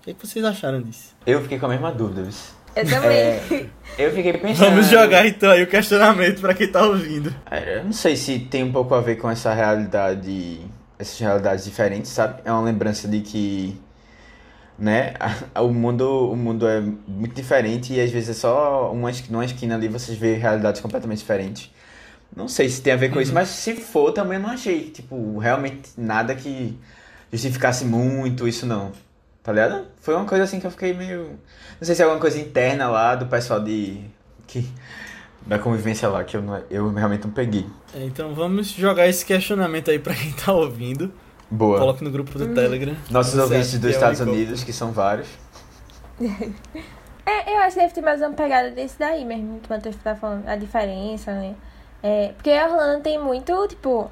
O que, é que vocês acharam disso? Eu fiquei com a mesma dúvida, viu? Eu também. É, eu fiquei pensando. Vamos jogar então aí o questionamento pra quem tá ouvindo. Eu não sei se tem um pouco a ver com essa realidade, essas realidades diferentes, sabe? É uma lembrança de que, né, o mundo, o mundo é muito diferente e às vezes é só uma, esqui- numa esquina ali vocês vê realidades completamente diferentes. Não sei se tem a ver com isso, mas se for também eu não achei, tipo, realmente nada que justificasse muito isso não. Tá ligado? Foi uma coisa assim que eu fiquei meio. Não sei se é alguma coisa interna lá do pessoal de. Que, da convivência lá, que eu, não, eu realmente não peguei. É, Então vamos jogar esse questionamento aí pra quem tá ouvindo. Boa. Coloque no grupo do Telegram. Nossos ouvintes dos é Estados? Unidos, que são vários. É, eu acho que deve ter mais uma pegada desse daí mesmo, que o Matheus tá falando, a diferença, né? É, porque a Orlando tem muito, tipo,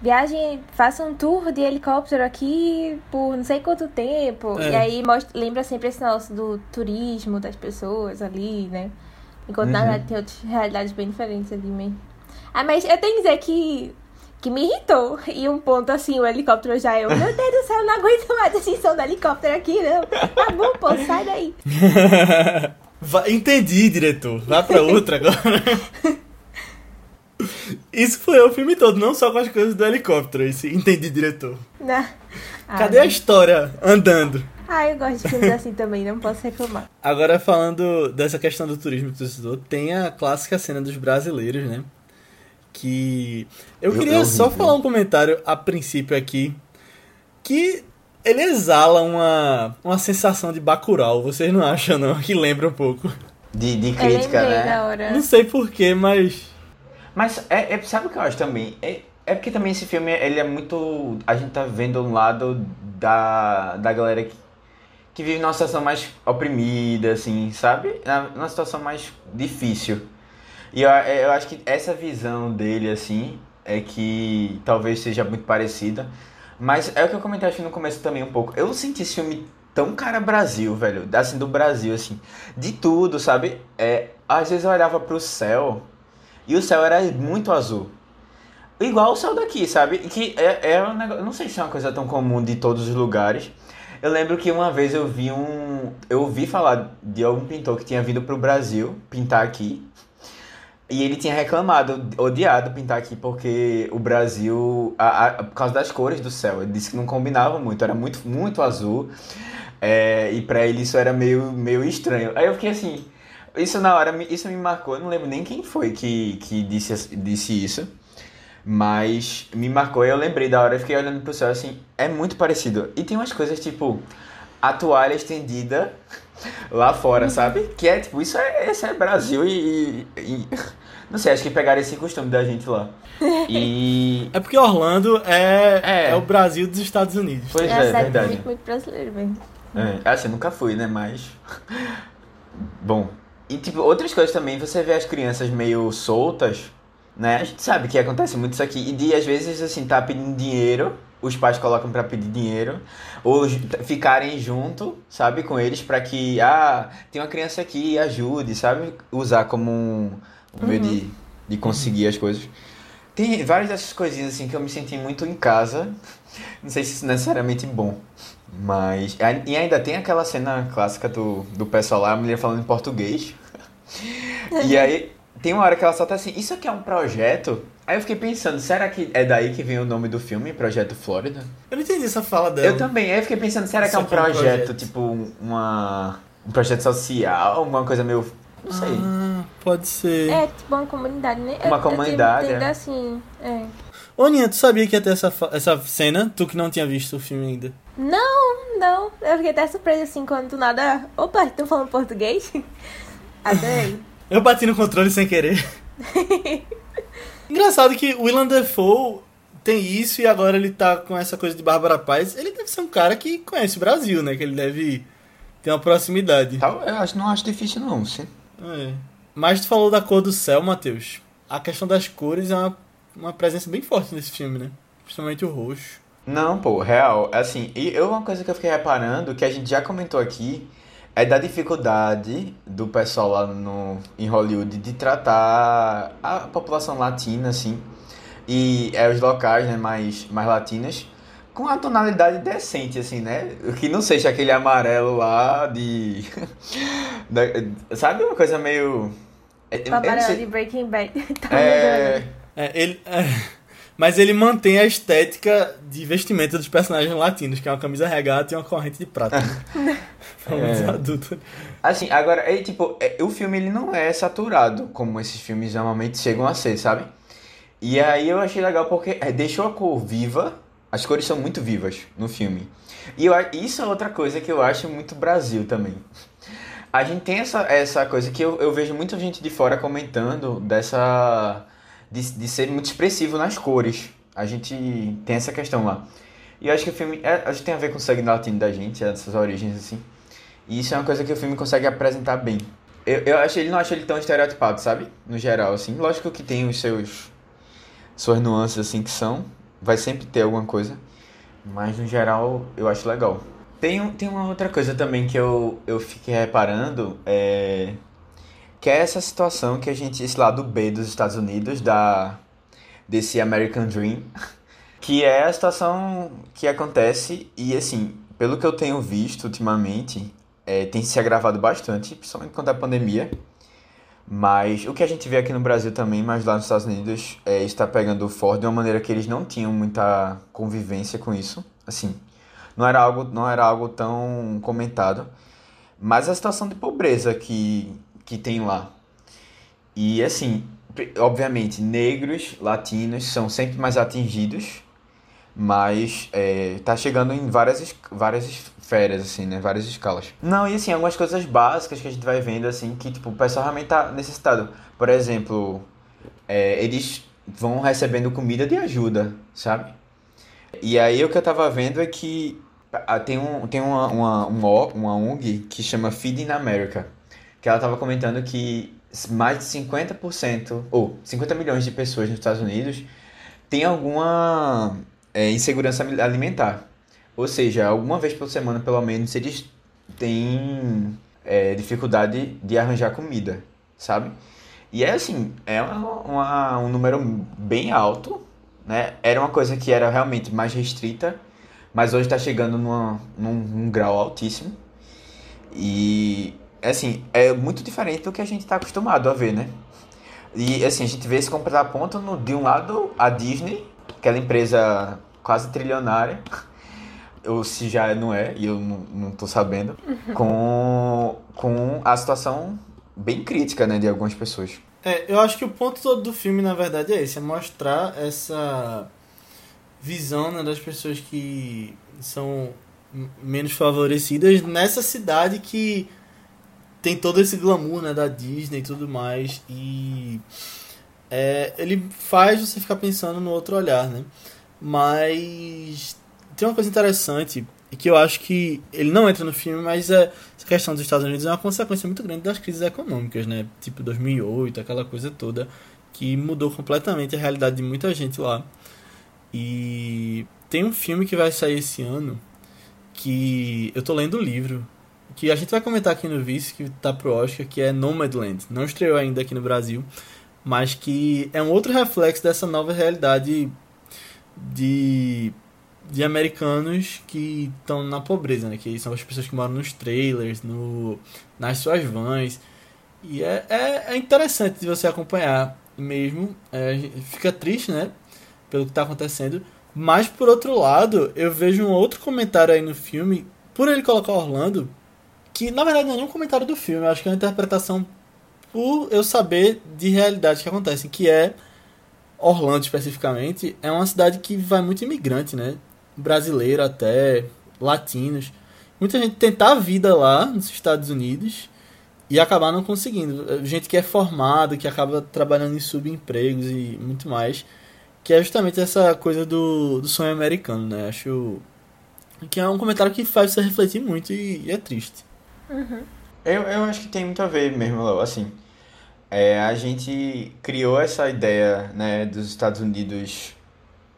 viagem, faça um tour de helicóptero aqui por não sei quanto tempo. É. E aí mostra, lembra sempre esse negócio do turismo das pessoas ali, né? Enquanto na Uhum. verdade tem outras realidades bem diferentes ali mesmo. Ah, mas eu tenho que dizer que, que me irritou. E um ponto assim, o helicóptero já eu, meu Deus do céu, eu não aguento mais esse som do helicóptero aqui, não. Tá bom, pô, sai daí. Entendi, diretor. Vai pra outra agora. Isso foi o filme todo, não só com as coisas do helicóptero. Esse entendi, diretor. Não. Ah, Cadê a história andando? Ah, eu gosto de filmes assim também, não posso reclamar. Agora, falando dessa questão do turismo que tu citou, tem a clássica cena dos brasileiros, né? Que. Eu, Eu- queria eu só vi, falar um comentário a princípio aqui. Que ele exala uma, uma sensação de Bacurau, vocês não acham, não? Que lembra um pouco. De, de crítica, né? Não sei porquê, mas. Mas é, é- sabe o que eu acho também? É, é porque também esse filme, ele é muito... A gente tá vendo um lado da, da galera que, que vive numa situação mais oprimida, assim, sabe? Numa situação mais difícil. E eu, eu acho que essa visão dele, assim, é que talvez seja muito parecida. Mas é o que eu comentei acho no começo também um pouco. Eu senti esse filme tão cara Brasil, velho. Assim, do Brasil, assim. De tudo, sabe? É, às vezes eu olhava pro céu e o céu era muito azul. Igual o céu daqui, sabe? Que é, é um negócio. Não sei se é uma coisa tão comum de todos os lugares. Eu lembro que uma vez eu vi um. Eu ouvi falar de algum pintor que tinha vindo pro Brasil pintar aqui. E ele tinha reclamado, odiado pintar aqui porque o Brasil, a, a- por causa das cores do céu, ele disse que não combinava muito, era muito, muito azul. É, e pra ele isso era meio, meio estranho. Aí eu fiquei assim, isso na hora, me- isso me marcou, eu não lembro nem quem foi que, que disse, disse isso. Mas me marcou e eu lembrei da hora, eu fiquei olhando pro céu assim, é muito parecido. E tem umas coisas tipo a toalha estendida lá fora, sabe? Que é tipo, isso é, isso é Brasil e, e, e não sei, acho que pegaram esse costume da gente lá. E. É porque Orlando é, É. é. o Brasil dos Estados Unidos. Pois é, é, verdade. muito, muito brasileiro mesmo. É, assim, nunca fui, né? Mas. Bom. E, tipo, outras coisas também, você vê as crianças meio soltas, né? A gente sabe que acontece muito isso aqui. E de, às vezes, assim, tá pedindo dinheiro, os pais colocam pra pedir dinheiro, ou ficarem junto, sabe, com eles, pra que, ah, tem uma criança aqui, ajude, sabe? Usar como um, um meio de, de conseguir as coisas. Tem várias dessas coisinhas, assim, que eu me senti muito em casa. Não sei se isso é necessariamente bom. Mas. E ainda tem aquela cena clássica do, do pessoal lá, a mulher falando em português. E aí tem uma hora que ela solta assim, isso aqui é um projeto? Aí eu fiquei pensando, será que é daí que vem o nome do filme, Projeto Flórida? Eu não entendi essa fala dela. Eu também, aí eu fiquei pensando, será que é um Isso aqui é um projeto, projeto. tipo, uma. Um projeto social, uma coisa meio. Não sei. Ah, pode ser. É tipo uma comunidade, né? Uma Eu- comunidade, Eu tenho é. assim, é. Ô, Ninha, tu sabia que ia ter essa, essa cena? Tu que não tinha visto o filme ainda. Não, não. Eu fiquei até surpresa assim quando do nada. Opa, estão falando português? Adorei. Eu bati no controle sem querer. Engraçado que o Willem Dafoe tem isso e agora ele tá com essa coisa de Bárbara Paz. Ele deve ser um cara que conhece o Brasil, né? Que ele deve ter uma proximidade. Tal, eu acho, não acho difícil, não. Sim. É. Mas tu falou da cor do céu, Matheus. A questão das cores é uma, uma presença bem forte nesse filme, né? Principalmente o roxo. Não, pô, real. Assim, e eu, uma coisa que eu fiquei reparando, que a gente já comentou aqui, é da dificuldade do pessoal lá no, em Hollywood de tratar a população latina, assim, e é, os locais, né, mais, mais latinas, com a tonalidade decente, assim, né? Que não seja aquele amarelo lá de. da- sabe uma coisa meio. é- O não amarelo de Breaking Bad. Tá É. É, ele, é, mas ele mantém a estética de vestimenta dos personagens latinos, que é uma camisa regata e uma corrente de prata. Né? Menos É. adulto. Assim, agora, é tipo, é, o filme ele não é saturado como esses filmes normalmente chegam a ser, sabe? E aí eu achei legal porque é, deixou a cor viva, as cores são muito vivas no filme. E eu, isso é outra coisa que eu acho muito Brasil também. A gente tem essa, essa coisa que eu, eu vejo muita gente de fora comentando dessa. De, de ser muito expressivo nas cores. A gente tem essa questão lá. E eu acho que o filme. É, acho que tem a ver com o sangue latino da gente, essas origens assim. E isso é uma coisa que o filme consegue apresentar bem. Eu, eu ele não acho ele tão estereotipado, sabe? No geral, assim. Lógico que tem os seus. suas nuances, assim, que são. Vai sempre ter alguma coisa. Mas no geral, eu acho legal. Tem, tem uma outra coisa também que eu, eu fiquei reparando. É. Que é essa situação que a gente. Esse lado B dos Estados Unidos, da. desse American Dream. Que é a situação que acontece e assim, pelo que eu tenho visto ultimamente, é, tem se agravado bastante, principalmente quando a pandemia. Mas o que a gente vê aqui no Brasil também, mas lá nos Estados Unidos, é, está pegando forte de uma maneira que eles não tinham muita convivência com isso. Assim, não era algo, não era algo tão comentado. Mas a situação de pobreza que, que tem lá. E assim, obviamente, negros, latinos são sempre mais atingidos, mas é, tá chegando em várias, várias esferas, assim, né? Várias escalas. Não, e assim, algumas coisas básicas que a gente vai vendo, assim, que tipo, o pessoal realmente tá necessitado. Por exemplo, é, eles vão recebendo comida de ajuda, sabe? E aí o que eu tava vendo é que ah, tem, um, tem uma, uma, uma, uma ONG que chama Feeding America, que ela tava comentando que mais de 50%, ou 50 milhões de pessoas nos Estados Unidos têm alguma é, insegurança alimentar. Ou seja, alguma vez por semana, pelo menos, eles têm é, dificuldade de arranjar comida, sabe? E é assim, é uma, uma- um número bem alto, né? Era uma coisa que era realmente mais restrita, mas hoje está chegando numa, num, num grau altíssimo. E, assim, é muito diferente do que a gente está acostumado a ver, né? E, assim, a gente vê esse contraponto no, de um lado, a Disney, aquela empresa quase trilionária, ou se já não é, e eu não, não tô sabendo, com, com a situação bem crítica, né, de algumas pessoas. É, eu acho que o ponto todo do filme, na verdade, é esse, é mostrar essa visão né, das pessoas que são menos favorecidas nessa cidade que tem todo esse glamour né, da Disney e tudo mais. E é, ele faz você ficar pensando no outro olhar, né? Mas tem uma coisa interessante e que eu acho que ele não entra no filme, mas é, essa questão dos Estados Unidos é uma consequência muito grande das crises econômicas, né? Tipo 2008, aquela coisa toda que mudou completamente a realidade de muita gente lá. E tem um filme que vai sair esse ano que eu tô lendo o livro que a gente vai comentar aqui no Vice que tá pro Oscar, que é Nomadland. Não estreou ainda aqui no Brasil, mas que é um outro reflexo dessa nova realidade de de americanos que estão na pobreza, né? Que são as pessoas que moram nos trailers, no, nas suas vans. E é, é, é interessante de você acompanhar mesmo. É, fica triste, né? Pelo que está acontecendo. Mas, por outro lado, eu vejo um outro comentário aí no filme, por ele colocar Orlando, que na verdade não é nem um comentário do filme, eu acho que é uma interpretação por eu saber de realidade que acontecem, que é Orlando especificamente, é uma cidade que vai muito imigrante, né? brasileiro até, latinos. Muita gente tentar a vida lá nos Estados Unidos e acabar não conseguindo. Gente que é formada, que acaba trabalhando em subempregos e muito mais. Que é justamente essa coisa do, do sonho americano, né? Acho que é um comentário que faz você refletir muito e, e é triste. Uhum. Eu, eu acho que tem muito a ver mesmo, assim. É, a gente criou essa ideia, né, dos Estados Unidos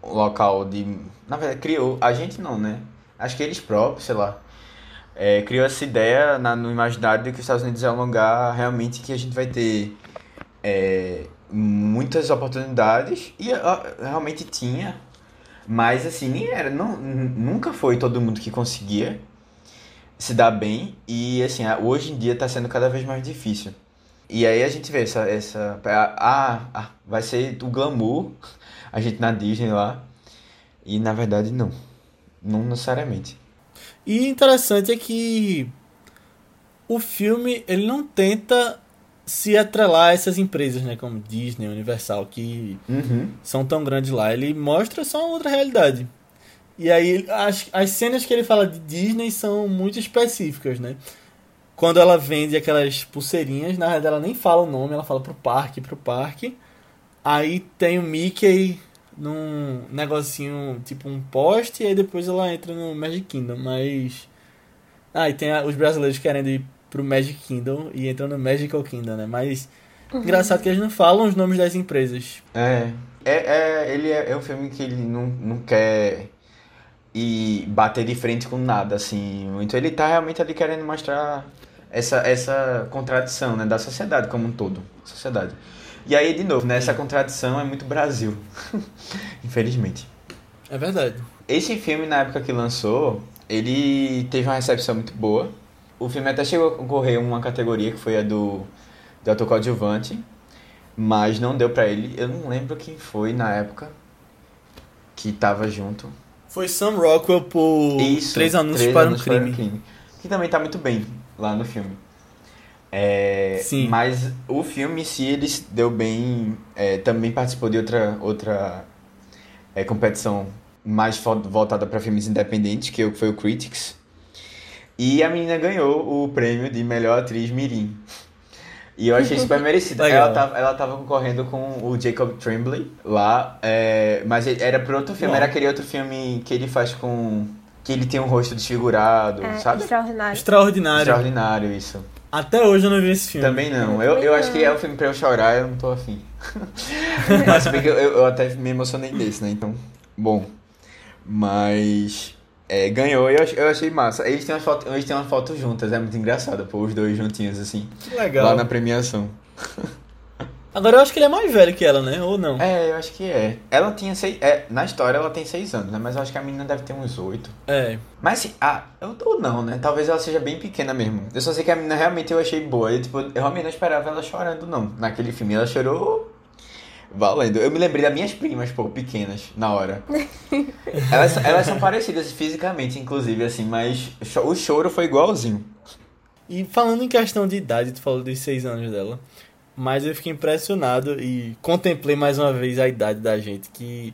local de. Na verdade, criou. A gente não, né? Acho que eles próprios, sei lá. É, criou essa ideia na, no imaginário de que os Estados Unidos é um lugar realmente que a gente vai ter é, muitas oportunidades. E realmente tinha. Mas assim, nem era. Não, nunca foi todo mundo que conseguia se dar bem. E assim, hoje em dia está sendo cada vez mais difícil. E aí a gente vê essa. essa ah, ah, vai ser o glamour a gente na Disney lá. E na verdade não. Não necessariamente. E interessante é que o filme ele não tenta se atrelar a essas empresas, né, como Disney, Universal, que uhum. são tão grandes lá. Ele mostra só uma outra realidade. E aí as, as cenas que ele fala de Disney são muito específicas, né? Quando ela vende aquelas pulseirinhas, na verdade ela nem fala o nome, ela fala pro parque, pro parque. Aí tem o Mickey num negocinho, tipo um poste, e aí depois ela entra no Magic Kingdom, mas. Ah, e tem a, os brasileiros querendo ir pro Magic Kingdom e entram no Magical Kingdom, né? Mas. Uhum. Engraçado que eles não falam os nomes das empresas. É. É, é ele é, é um filme que ele não, não quer ir bater de frente com nada, assim. Então ele tá realmente ali querendo mostrar essa, essa contradição, né? Da sociedade como um todo. Sociedade. E aí, de novo, né, essa contradição é muito Brasil. Infelizmente. É verdade. Esse filme, na época que lançou, ele teve uma recepção muito boa. O filme até chegou a concorrer uma categoria que foi a do, do ator coadjuvante, mas não deu para ele. Eu não lembro quem foi na época que tava junto. Foi Sam Rockwell por Isso, Três Anúncios, três para, um para um Crime. Que também tá muito bem lá no filme. É, Sim. Mas o filme em si, ele deu bem. É, também participou de outra, outra é, competição mais voltada para filmes independentes, que foi o Critics. E a menina ganhou o prêmio de melhor atriz Mirim. E eu achei super merecido. ela, tava, ela tava concorrendo com o Jacob Tremblay lá, é, mas era por outro filme, Bom. era aquele outro filme que ele faz com. Que ele tem um rosto desfigurado, é, sabe? Extraordinário. Extraordinário. Extraordinário, isso. Até hoje eu não vi esse filme. Também não. Eu, eu acho que é um filme pra eu chorar, eu não tô afim. Mas bem que eu, eu até me emocionei desse, né? Então, bom. Mas. É, ganhou e eu, eu achei massa. Eles têm, umas foto, eles têm uma foto juntas, é muito engraçado, pô, os dois juntinhos assim. Que legal. Lá na premiação. Agora eu acho que ele é mais velho que ela, né? Ou não? É, eu acho que é. Ela tinha seis. É, na história ela tem seis anos, né? Mas eu acho que a menina deve ter uns oito. É. Mas assim, ah, eu, ou não, né? Talvez ela seja bem pequena mesmo. Eu só sei que a menina realmente eu achei boa. Eu, tipo, eu realmente não esperava ela chorando, não. Naquele filme ela chorou. Valendo. Eu me lembrei das minhas primas, pô, pequenas, na hora. elas, elas são parecidas fisicamente, inclusive, assim, mas o choro foi igualzinho. E falando em questão de idade, tu falou dos seis anos dela. Mas eu fiquei impressionado e contemplei mais uma vez a idade da gente, que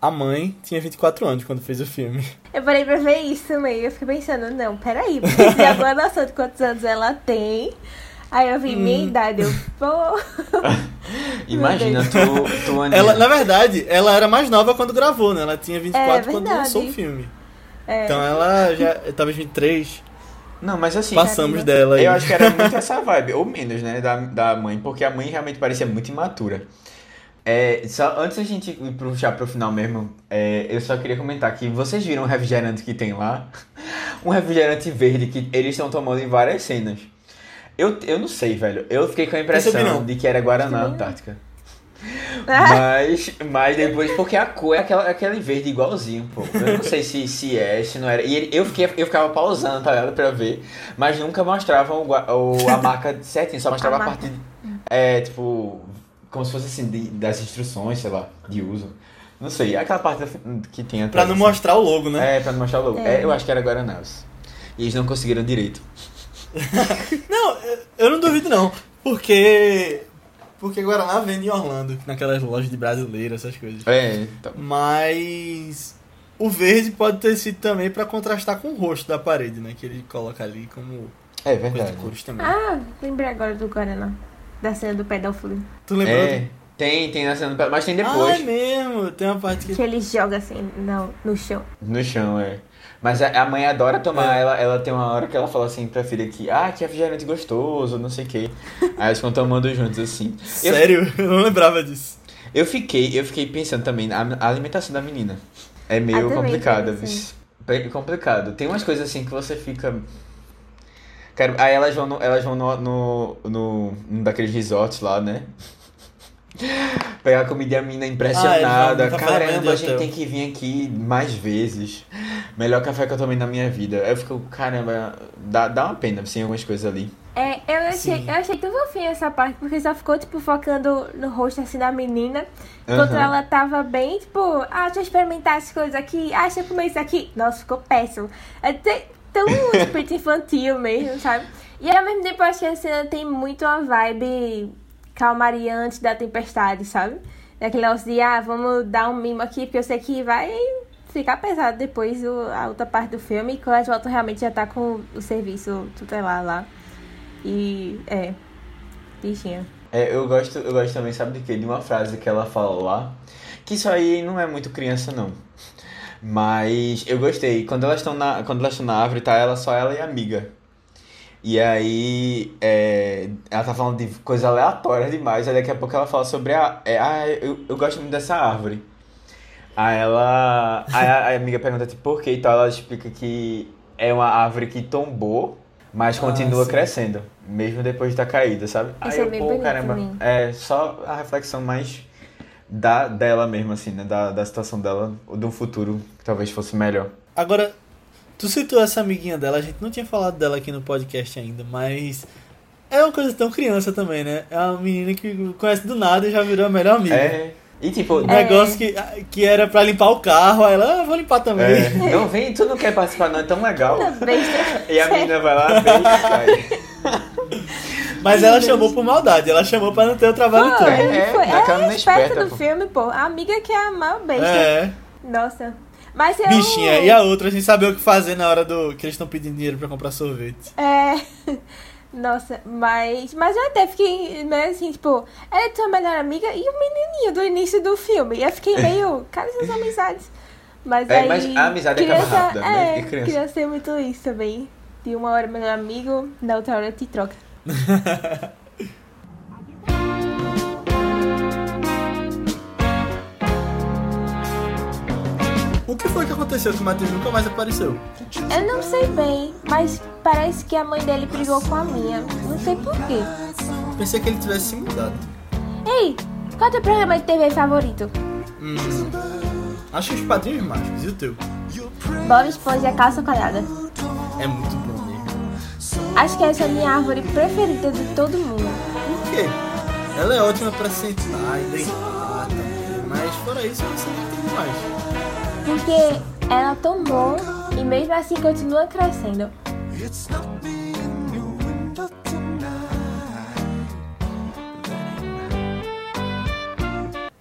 a mãe tinha 24 anos quando fez o filme. Eu parei pra ver isso também. Eu fiquei pensando, não, peraí, porque se agora noção de quantos anos ela tem. Aí eu vi minha Hum. idade, eu, pô. Imagina, tu, tu. Ela, na verdade, ela era mais nova quando gravou, né? Ela tinha 24 É, quando lançou o filme. É, Então ela já talvez 23. Não, mas assim, Passamos dela aí. eu acho que era muito essa vibe, ou menos, né, da, da mãe, porque a mãe realmente parecia muito imatura. É, só, antes da gente ir pro, já pro final mesmo, é, eu só queria comentar que vocês viram o refrigerante que tem lá? Um refrigerante verde que eles estão tomando em várias cenas. Eu, eu não sei, velho. Eu fiquei com a impressão de que era Guaraná. Antártica. Mas, mas depois, porque a cor é aquela, aquele verde igualzinho, pô. Eu não sei se, se é, se não era. E ele- eu, fiquei, eu ficava pausando tá ligado, pra ver, mas nunca mostravam o, a marca certinho, só mostrava a, A parte. É, tipo, como se fosse assim, de- das instruções, sei lá, de uso. Não sei, é aquela parte que tem Pra atrás. não assim. mostrar o logo, né? É, pra não mostrar o logo. É. É, eu acho que era Guaranaus. E eles não conseguiram direito. Não, eu- eu não duvido não. Porque. Porque Guaraná vende em Orlando, naquelas lojas de brasileiro, essas coisas. É, então. Mas. O verde pode ter sido também pra contrastar com o rosto da parede, né? Que ele coloca ali como É coisa verdade. de cores também. ah, lembrei agora do Guaraná. Da cena do pedófilo. Tu lembrou? É, tem, tem na cena, do- mas tem Ah, depois. é mesmo. Tem uma parte que. Que ele joga assim no, no chão. No chão, é. Mas a, a mãe adora tomar, É. ela, ela tem uma hora que ela fala assim pra filha que, ah, que refrigerante gostoso, não sei o quê. Aí eles ficam tomando juntos assim. Eu, Sério? Eu não lembrava disso. eu fiquei, eu fiquei pensando também, a, a alimentação da menina é meio complicada? Bem complicado. Tem umas coisas assim que você fica. Cara, aí elas vão no, elas vão no, no, no, num daqueles resorts lá, né? Pegar a comida e a mina impressionada. Ah, manhã Caramba, a gente hotel. tem que vir aqui mais vezes. Melhor café que eu tomei na minha vida. Aí eu fico, caramba, dá, dá uma pena, assim, algumas coisas ali. É, eu achei, Sim. eu achei tão fofinha essa parte, porque só ficou, tipo, focando no rosto, assim, da menina. Enquanto Aham. ela tava bem, tipo, ah, deixa eu experimentar as coisas aqui, ah, deixa eu comer isso aqui. Nossa, ficou péssimo. É tão espírito infantil mesmo, sabe? E ao mesmo tempo, eu acho que a cena tem muito uma vibe calmaria antes da tempestade, sabe? Daquele negócio de, ah, vamos dar um mimo aqui, porque eu sei que vai ficar pesado depois o- a outra parte do filme. E quando elas voltam, realmente já tá com o serviço tutelar lá. E, é, bichinha. É, eu gosto, eu gosto também, sabe de quê? De uma frase que ela fala lá. Que isso aí não é muito criança, não. Mas eu gostei. Quando elas estão na, quando elas estão na árvore, tá ela, só ela e a amiga. E aí, é, ela tá falando de coisas aleatórias demais. Aí daqui a pouco ela fala sobre a. É, ah, eu, eu gosto muito dessa árvore. Aí ela. Aí a, a amiga pergunta tipo, por quê? Então ela explica que é uma árvore que tombou, mas Ah, continua sim. crescendo, mesmo depois de estar caída, sabe? Isso Aí é eu, bem pô, bonito caramba. também. É só a reflexão mais da, dela mesmo, assim, né? Da, da situação dela, ou de um futuro que talvez fosse melhor. Agora, tu citou essa amiguinha dela, a gente não tinha falado dela aqui no podcast ainda, mas é uma coisa tão criança também, né? É uma menina que conhece do nada e já virou a melhor amiga. É. E tipo, Um negócio que, que era pra limpar o carro, aí ela, ah, vou limpar também. é, não vem, tu não quer participar, não é tão legal. Besta. E a menina vai lá, beijo, cai. Mas ela chamou por maldade, ela chamou pra não ter o trabalho todo. É, foi. naquela É menina a esperta esperta, do pô. filme, pô. A amiga que é a maior besta. É, Nossa. Mas eu... bichinha. E a outra, sem saber o que fazer na hora do que eles estão pedindo dinheiro pra comprar sorvete. É... Nossa, mas... Mas eu até fiquei meio assim, tipo... Ela é tua melhor amiga e o menininho do início do filme. E eu fiquei meio... Cara, essas amizades. Mas É, aí... mas a amizade acaba rápida, né? É, criança. queria ser muito isso também. De uma hora melhor amigo, na outra hora te troca. O que foi que aconteceu que o Matheus nunca mais apareceu? Eu não sei bem, mas parece que a mãe dele brigou com a minha. Não sei porquê. Pensei que ele tivesse se mudado. Ei, qual é o teu programa de TV favorito? Hum, acho que os padrinhos mágicos, e o teu? Bob Esponja e a calça colhada. É muito bom mesmo. Acho que essa é a minha árvore preferida de todo mundo. Por quê? Ela é ótima pra sentar e deitar também, mas fora isso eu não sei o que tem mais. Porque ela tomou e mesmo assim continua crescendo.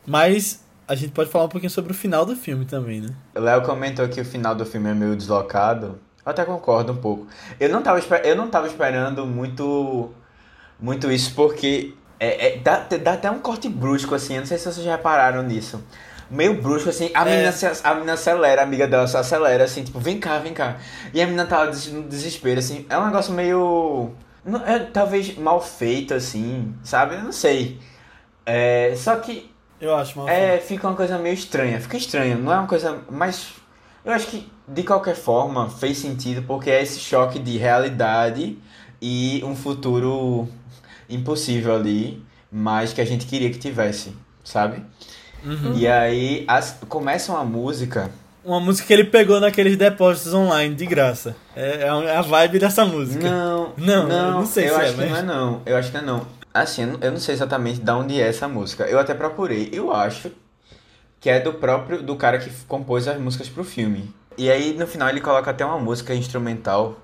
Mas a gente pode falar um pouquinho sobre o final do filme também, né? O Léo comentou que o final do filme é meio deslocado. Eu até concordo um pouco. Eu não tava, esper- eu não tava esperando muito, muito isso, porque é, é- dá, dá até um corte brusco, assim. Eu não sei se vocês já repararam nisso. Meio brusco, assim. A, É. menina, se, a menina acelera, a amiga dela se acelera, assim, tipo, vem cá, vem cá. E a menina tava des- no desespero, assim. É um negócio meio. não- É, talvez mal feito, assim, sabe? Eu não sei. É, só que Eu acho mal é, fica uma coisa meio estranha. Fica estranho, não é uma coisa. Mas eu acho que de qualquer forma fez sentido porque é esse choque de realidade e um futuro impossível ali, mas que a gente queria que tivesse, sabe? Uhum. E aí as, começa uma música. Uma música que ele pegou naqueles depósitos online, de graça. É, é a é a vibe dessa música. Não, Não, não, eu não sei eu se é, acho que mas- não é não. Eu acho que não é não. Assim, eu não- eu não sei exatamente de onde é essa música. Eu até procurei. Eu acho que é do próprio do cara que compôs as músicas pro filme. E aí no final ele coloca até uma música instrumental.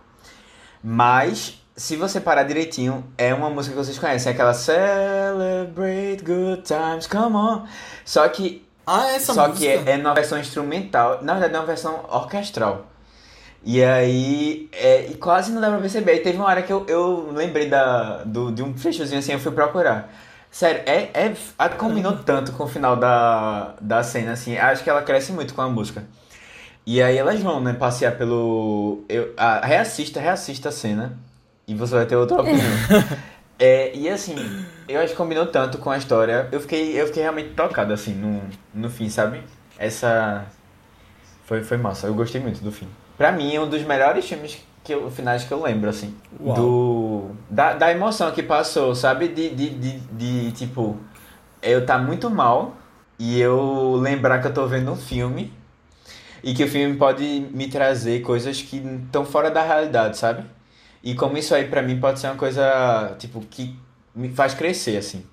Mas se você parar direitinho, é uma música que vocês conhecem, é aquela Celebrate Good Times, Come On. Só que Ah, essa só música. que é, é numa versão instrumental, na verdade é uma versão orquestral. E aí, é, e quase não dá pra perceber. Aí teve uma hora que eu, eu lembrei da, do, de um trechozinho assim, eu fui procurar. Sério, é, é, a- combinou tanto com o final da, da cena, assim. Acho que ela cresce muito com a música. E aí elas vão, né, passear pelo... Eu, a, reassista, reassista a cena. E você vai ter outra opinião. É, e assim, eu acho que combinou tanto com a história. Eu fiquei, eu fiquei realmente tocado, assim, no, no fim, sabe? Essa. Foi, foi massa, eu gostei muito do fim. Pra mim, é um dos melhores filmes que eu, finais que eu lembro, assim. Uau. Do. Da, da emoção que passou, sabe? De, de, de, de, tipo. Eu tá muito mal e eu lembrar que eu tô vendo um filme e que o filme pode me trazer coisas que estão fora da realidade, sabe? E como isso aí pra mim pode ser uma coisa, tipo, que me faz crescer, assim.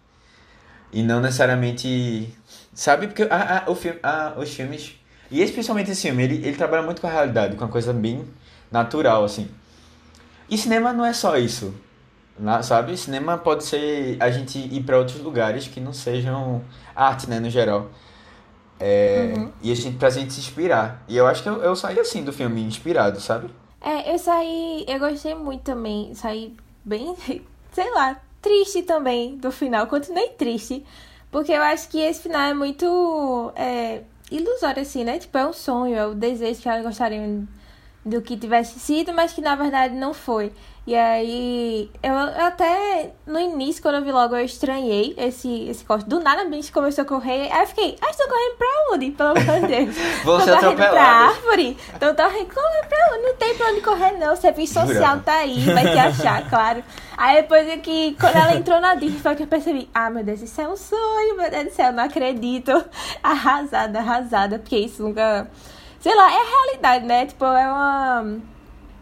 E não necessariamente. Sabe? Porque a, a- o filme, a, os filmes. E especialmente esse filme, ele, ele trabalha muito com a realidade, com uma coisa bem natural, assim. E cinema não é só isso. Sabe? Cinema pode ser a gente ir pra outros lugares que não sejam arte, né, no geral. É, E a gente, pra gente se inspirar. E eu acho que eu, eu saí assim do filme, inspirado, sabe? É, eu saí. Eu gostei muito também. Saí bem, sei lá, triste também do final. Continuei triste. Porque eu acho que esse final é muito é, ilusório, assim, né? Tipo, é um sonho, é o desejo que elas gostariam do que tivesse sido, mas que na verdade não foi. E aí, eu, eu até no início, quando eu vi logo, eu estranhei esse, esse corte. Do nada a bicho começou a correr. Aí eu fiquei, ah, estão correndo pra onde? Pelo amor de Deus. Vão ser correndo pra árvore. Então tá correndo pra onde? Não tem pra onde correr, não. O serviço social tá aí, vai te achar, claro. Aí depois é que, quando ela entrou na Disney, foi que eu percebi, ah, meu Deus, isso é um sonho, meu Deus do céu, não acredito. Arrasada, arrasada, porque isso nunca. Sei lá, é a realidade, né? Tipo, é uma.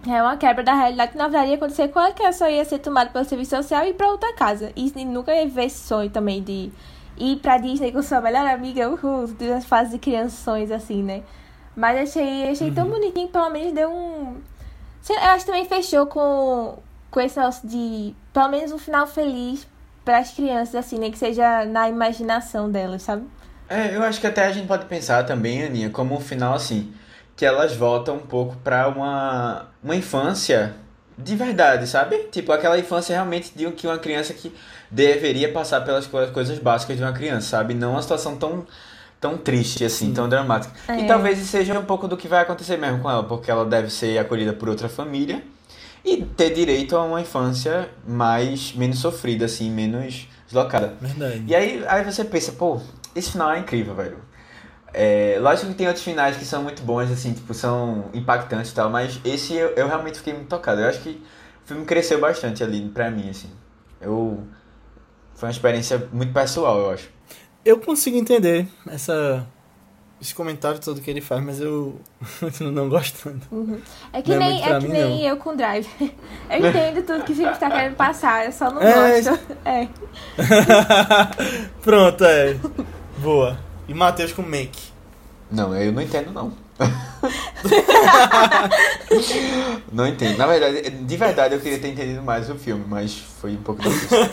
É uma quebra da realidade que na verdade ia acontecer que ela só ia ser tomada pelo serviço social e ir pra outra casa. E nunca ia ver esse sonho também de ir pra Disney com sua melhor amiga, uhul, das fases de crianções, assim, né? Mas achei, achei tão bonitinho, pelo menos deu um. Eu acho que também fechou com, com esse negócio de. Pelo menos um final feliz pras crianças, assim, né? Que seja na imaginação delas, sabe? É, eu acho que até a gente pode pensar também, Aninha, como um final assim, que elas voltam um pouco pra uma, uma infância de verdade, sabe? Tipo, aquela infância realmente de que uma criança que deveria passar pelas co- coisas básicas de uma criança, sabe? Não uma situação tão, tão triste assim, tão dramática. E É. talvez isso seja um pouco do que vai acontecer mesmo com ela, porque ela deve ser acolhida por outra família e ter direito a uma infância mais menos sofrida assim, menos deslocada. Verdade. E aí, aí você pensa, pô, esse final é incrível, velho. É, lógico que tem outros finais que são muito bons, assim, tipo, são impactantes e tal, mas esse eu, eu realmente fiquei muito tocado. Eu acho que o filme cresceu bastante ali pra mim, assim. Eu. Foi uma experiência muito pessoal, eu acho. Eu consigo entender essa, esse comentário todo que ele faz, mas eu continuo não gostando. É que Não é nem, pra é que mim, nem não. eu com Drive. Eu entendo tudo que o filme está querendo passar, eu só não É, gosto. É. Pronto, é. Boa. E Matheus com Make. Não, eu não entendo, não. não entendo. Na verdade, de verdade, eu queria ter entendido mais o filme, mas foi um pouco difícil.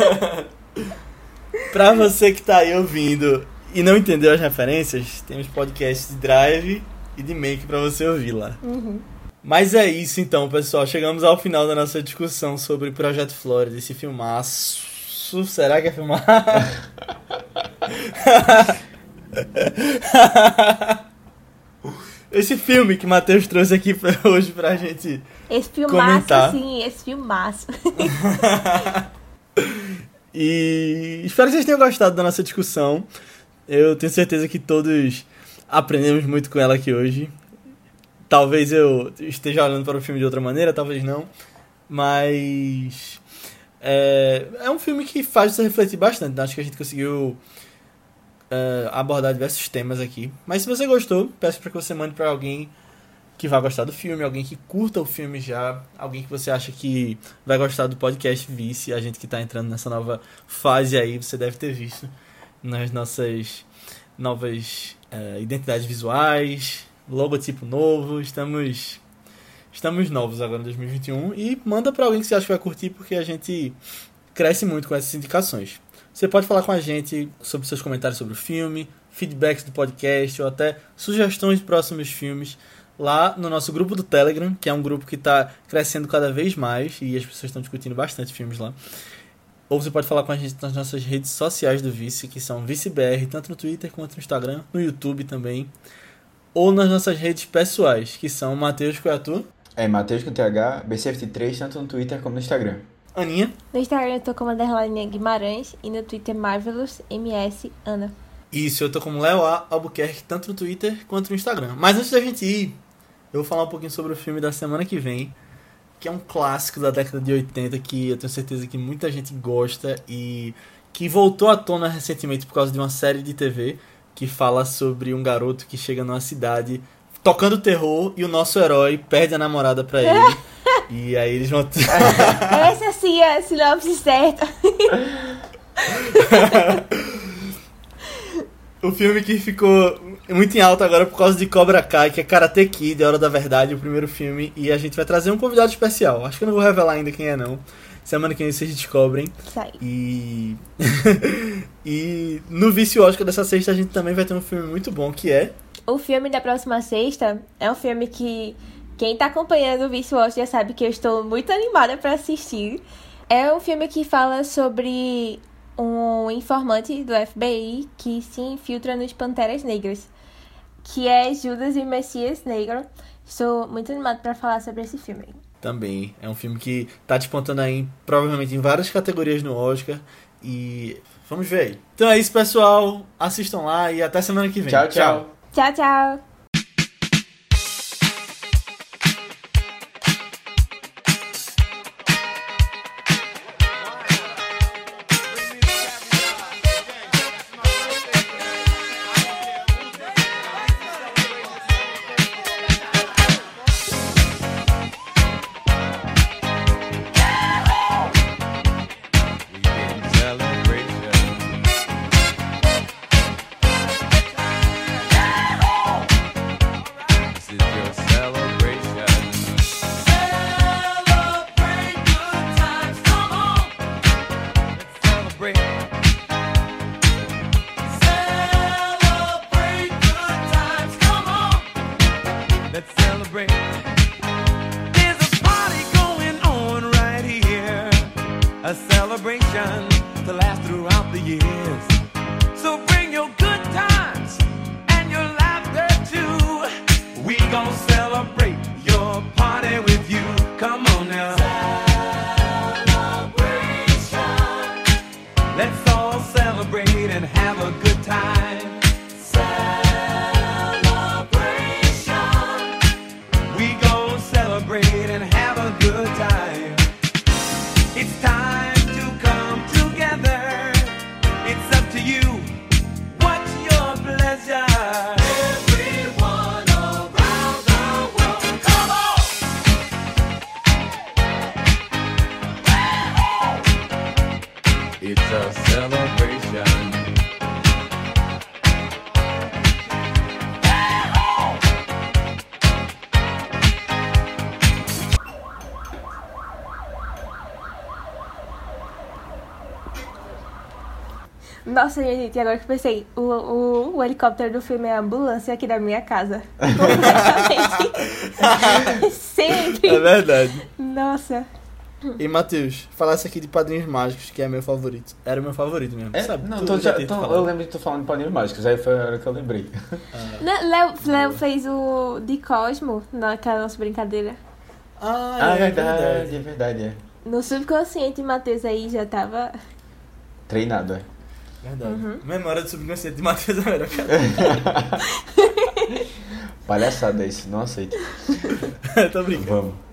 Pra você que tá aí ouvindo e não entendeu as referências, temos podcasts de Drive e de Make pra você ouvir lá. Uhum. Mas é isso então, pessoal. Chegamos ao final da nossa discussão sobre Projeto Flórida, esse filmaço. Será que é filmar? esse filme que Matheus trouxe aqui pra hoje pra gente. Esse filmaço, Comentar. sim, esse filmaço. E espero que vocês tenham gostado da nossa discussão. Eu tenho certeza que todos aprendemos muito com ela aqui hoje. Talvez eu esteja olhando para o filme de outra maneira, talvez não. Mas é, é um filme que faz você refletir bastante. né? Acho que a gente conseguiu é, abordar diversos temas aqui. Mas se você gostou, peço para que você mande para alguém que vai gostar do filme, alguém que curta o filme já, alguém que você acha que vai gostar do podcast Vice, a gente que está entrando nessa nova fase aí, você deve ter visto nas nossas novas eh, identidades visuais, logotipo novo, estamos estamos novos agora em 2021 e manda para alguém que você acha que vai curtir porque a gente cresce muito com essas indicações. Você pode falar com a gente sobre seus comentários sobre o filme, feedbacks do podcast ou até sugestões de próximos filmes lá no nosso grupo do Telegram, que é um grupo que está crescendo cada vez mais e as pessoas estão discutindo bastante filmes lá. Ou você pode falar com a gente nas nossas redes sociais do Vice, que são ViceBR, tanto no Twitter quanto no Instagram, no YouTube também. Ou nas nossas redes pessoais, que são Matheus Coiatu, É Matheus com TH, BC23, tanto no Twitter como no Instagram. Aninha. No Instagram eu tô como Underline Guimarães e no Twitter Marvelous MS Ana. Isso, eu tô como Léo A. Albuquerque, tanto no Twitter quanto no Instagram. Mas antes da gente ir, eu vou falar um pouquinho sobre o filme da semana que vem, que é um clássico da década de 80 que eu tenho certeza que muita gente gosta e que voltou à tona recentemente por causa de uma série de TV que fala sobre um garoto que chega numa cidade tocando terror e o nosso herói perde a namorada pra ele. E aí eles vão. Essa sim é a sinopse certa. O filme que ficou muito em alta agora por causa de Cobra Kai, que é Karate Kid, A Hora da Verdade, o primeiro filme. E a gente vai trazer um convidado especial. Acho que eu não vou revelar ainda quem é, não. Semana que vem vocês descobrem. Isso aí. E. e no Vício Oscar dessa sexta a gente também vai ter um filme muito bom que é. O filme da próxima sexta é um filme que quem tá acompanhando o Vice Watch já sabe que eu estou muito animada pra assistir. É um filme que fala sobre um informante do FBI que se infiltra nos Panteras Negras, que é Judas e o Messias Negro. Estou muito animada pra falar sobre esse filme. Também. É um filme que tá despontando aí, provavelmente, em várias categorias no Oscar. E. Vamos ver aí. Então é isso, pessoal. Assistam lá e até semana que vem. Tchau, tchau. Tchau, tchau! Nossa, gente, agora que eu pensei, o, o, o helicóptero do filme é a ambulância aqui da minha casa. Sempre. É verdade. Nossa. E Matheus, falasse aqui de Padrinhos Mágicos, que é meu favorito. Era o meu favorito mesmo. É, sabe? não, tô, já tô- eu lembro de tu falando de Padrinhos Mágicos, aí foi a hora que eu lembrei. Né, Léo, fez o de Cosmo naquela nossa brincadeira. Ah, Ah, é, é verdade, é verdade, é. No subconsciente, Matheus aí já tava. Treinado, é. Verdade. Uhum. Memória do subconsciente de Matheus é melhor, cara. Palhaçada isso, não aceito. Tô brincando. Vamos.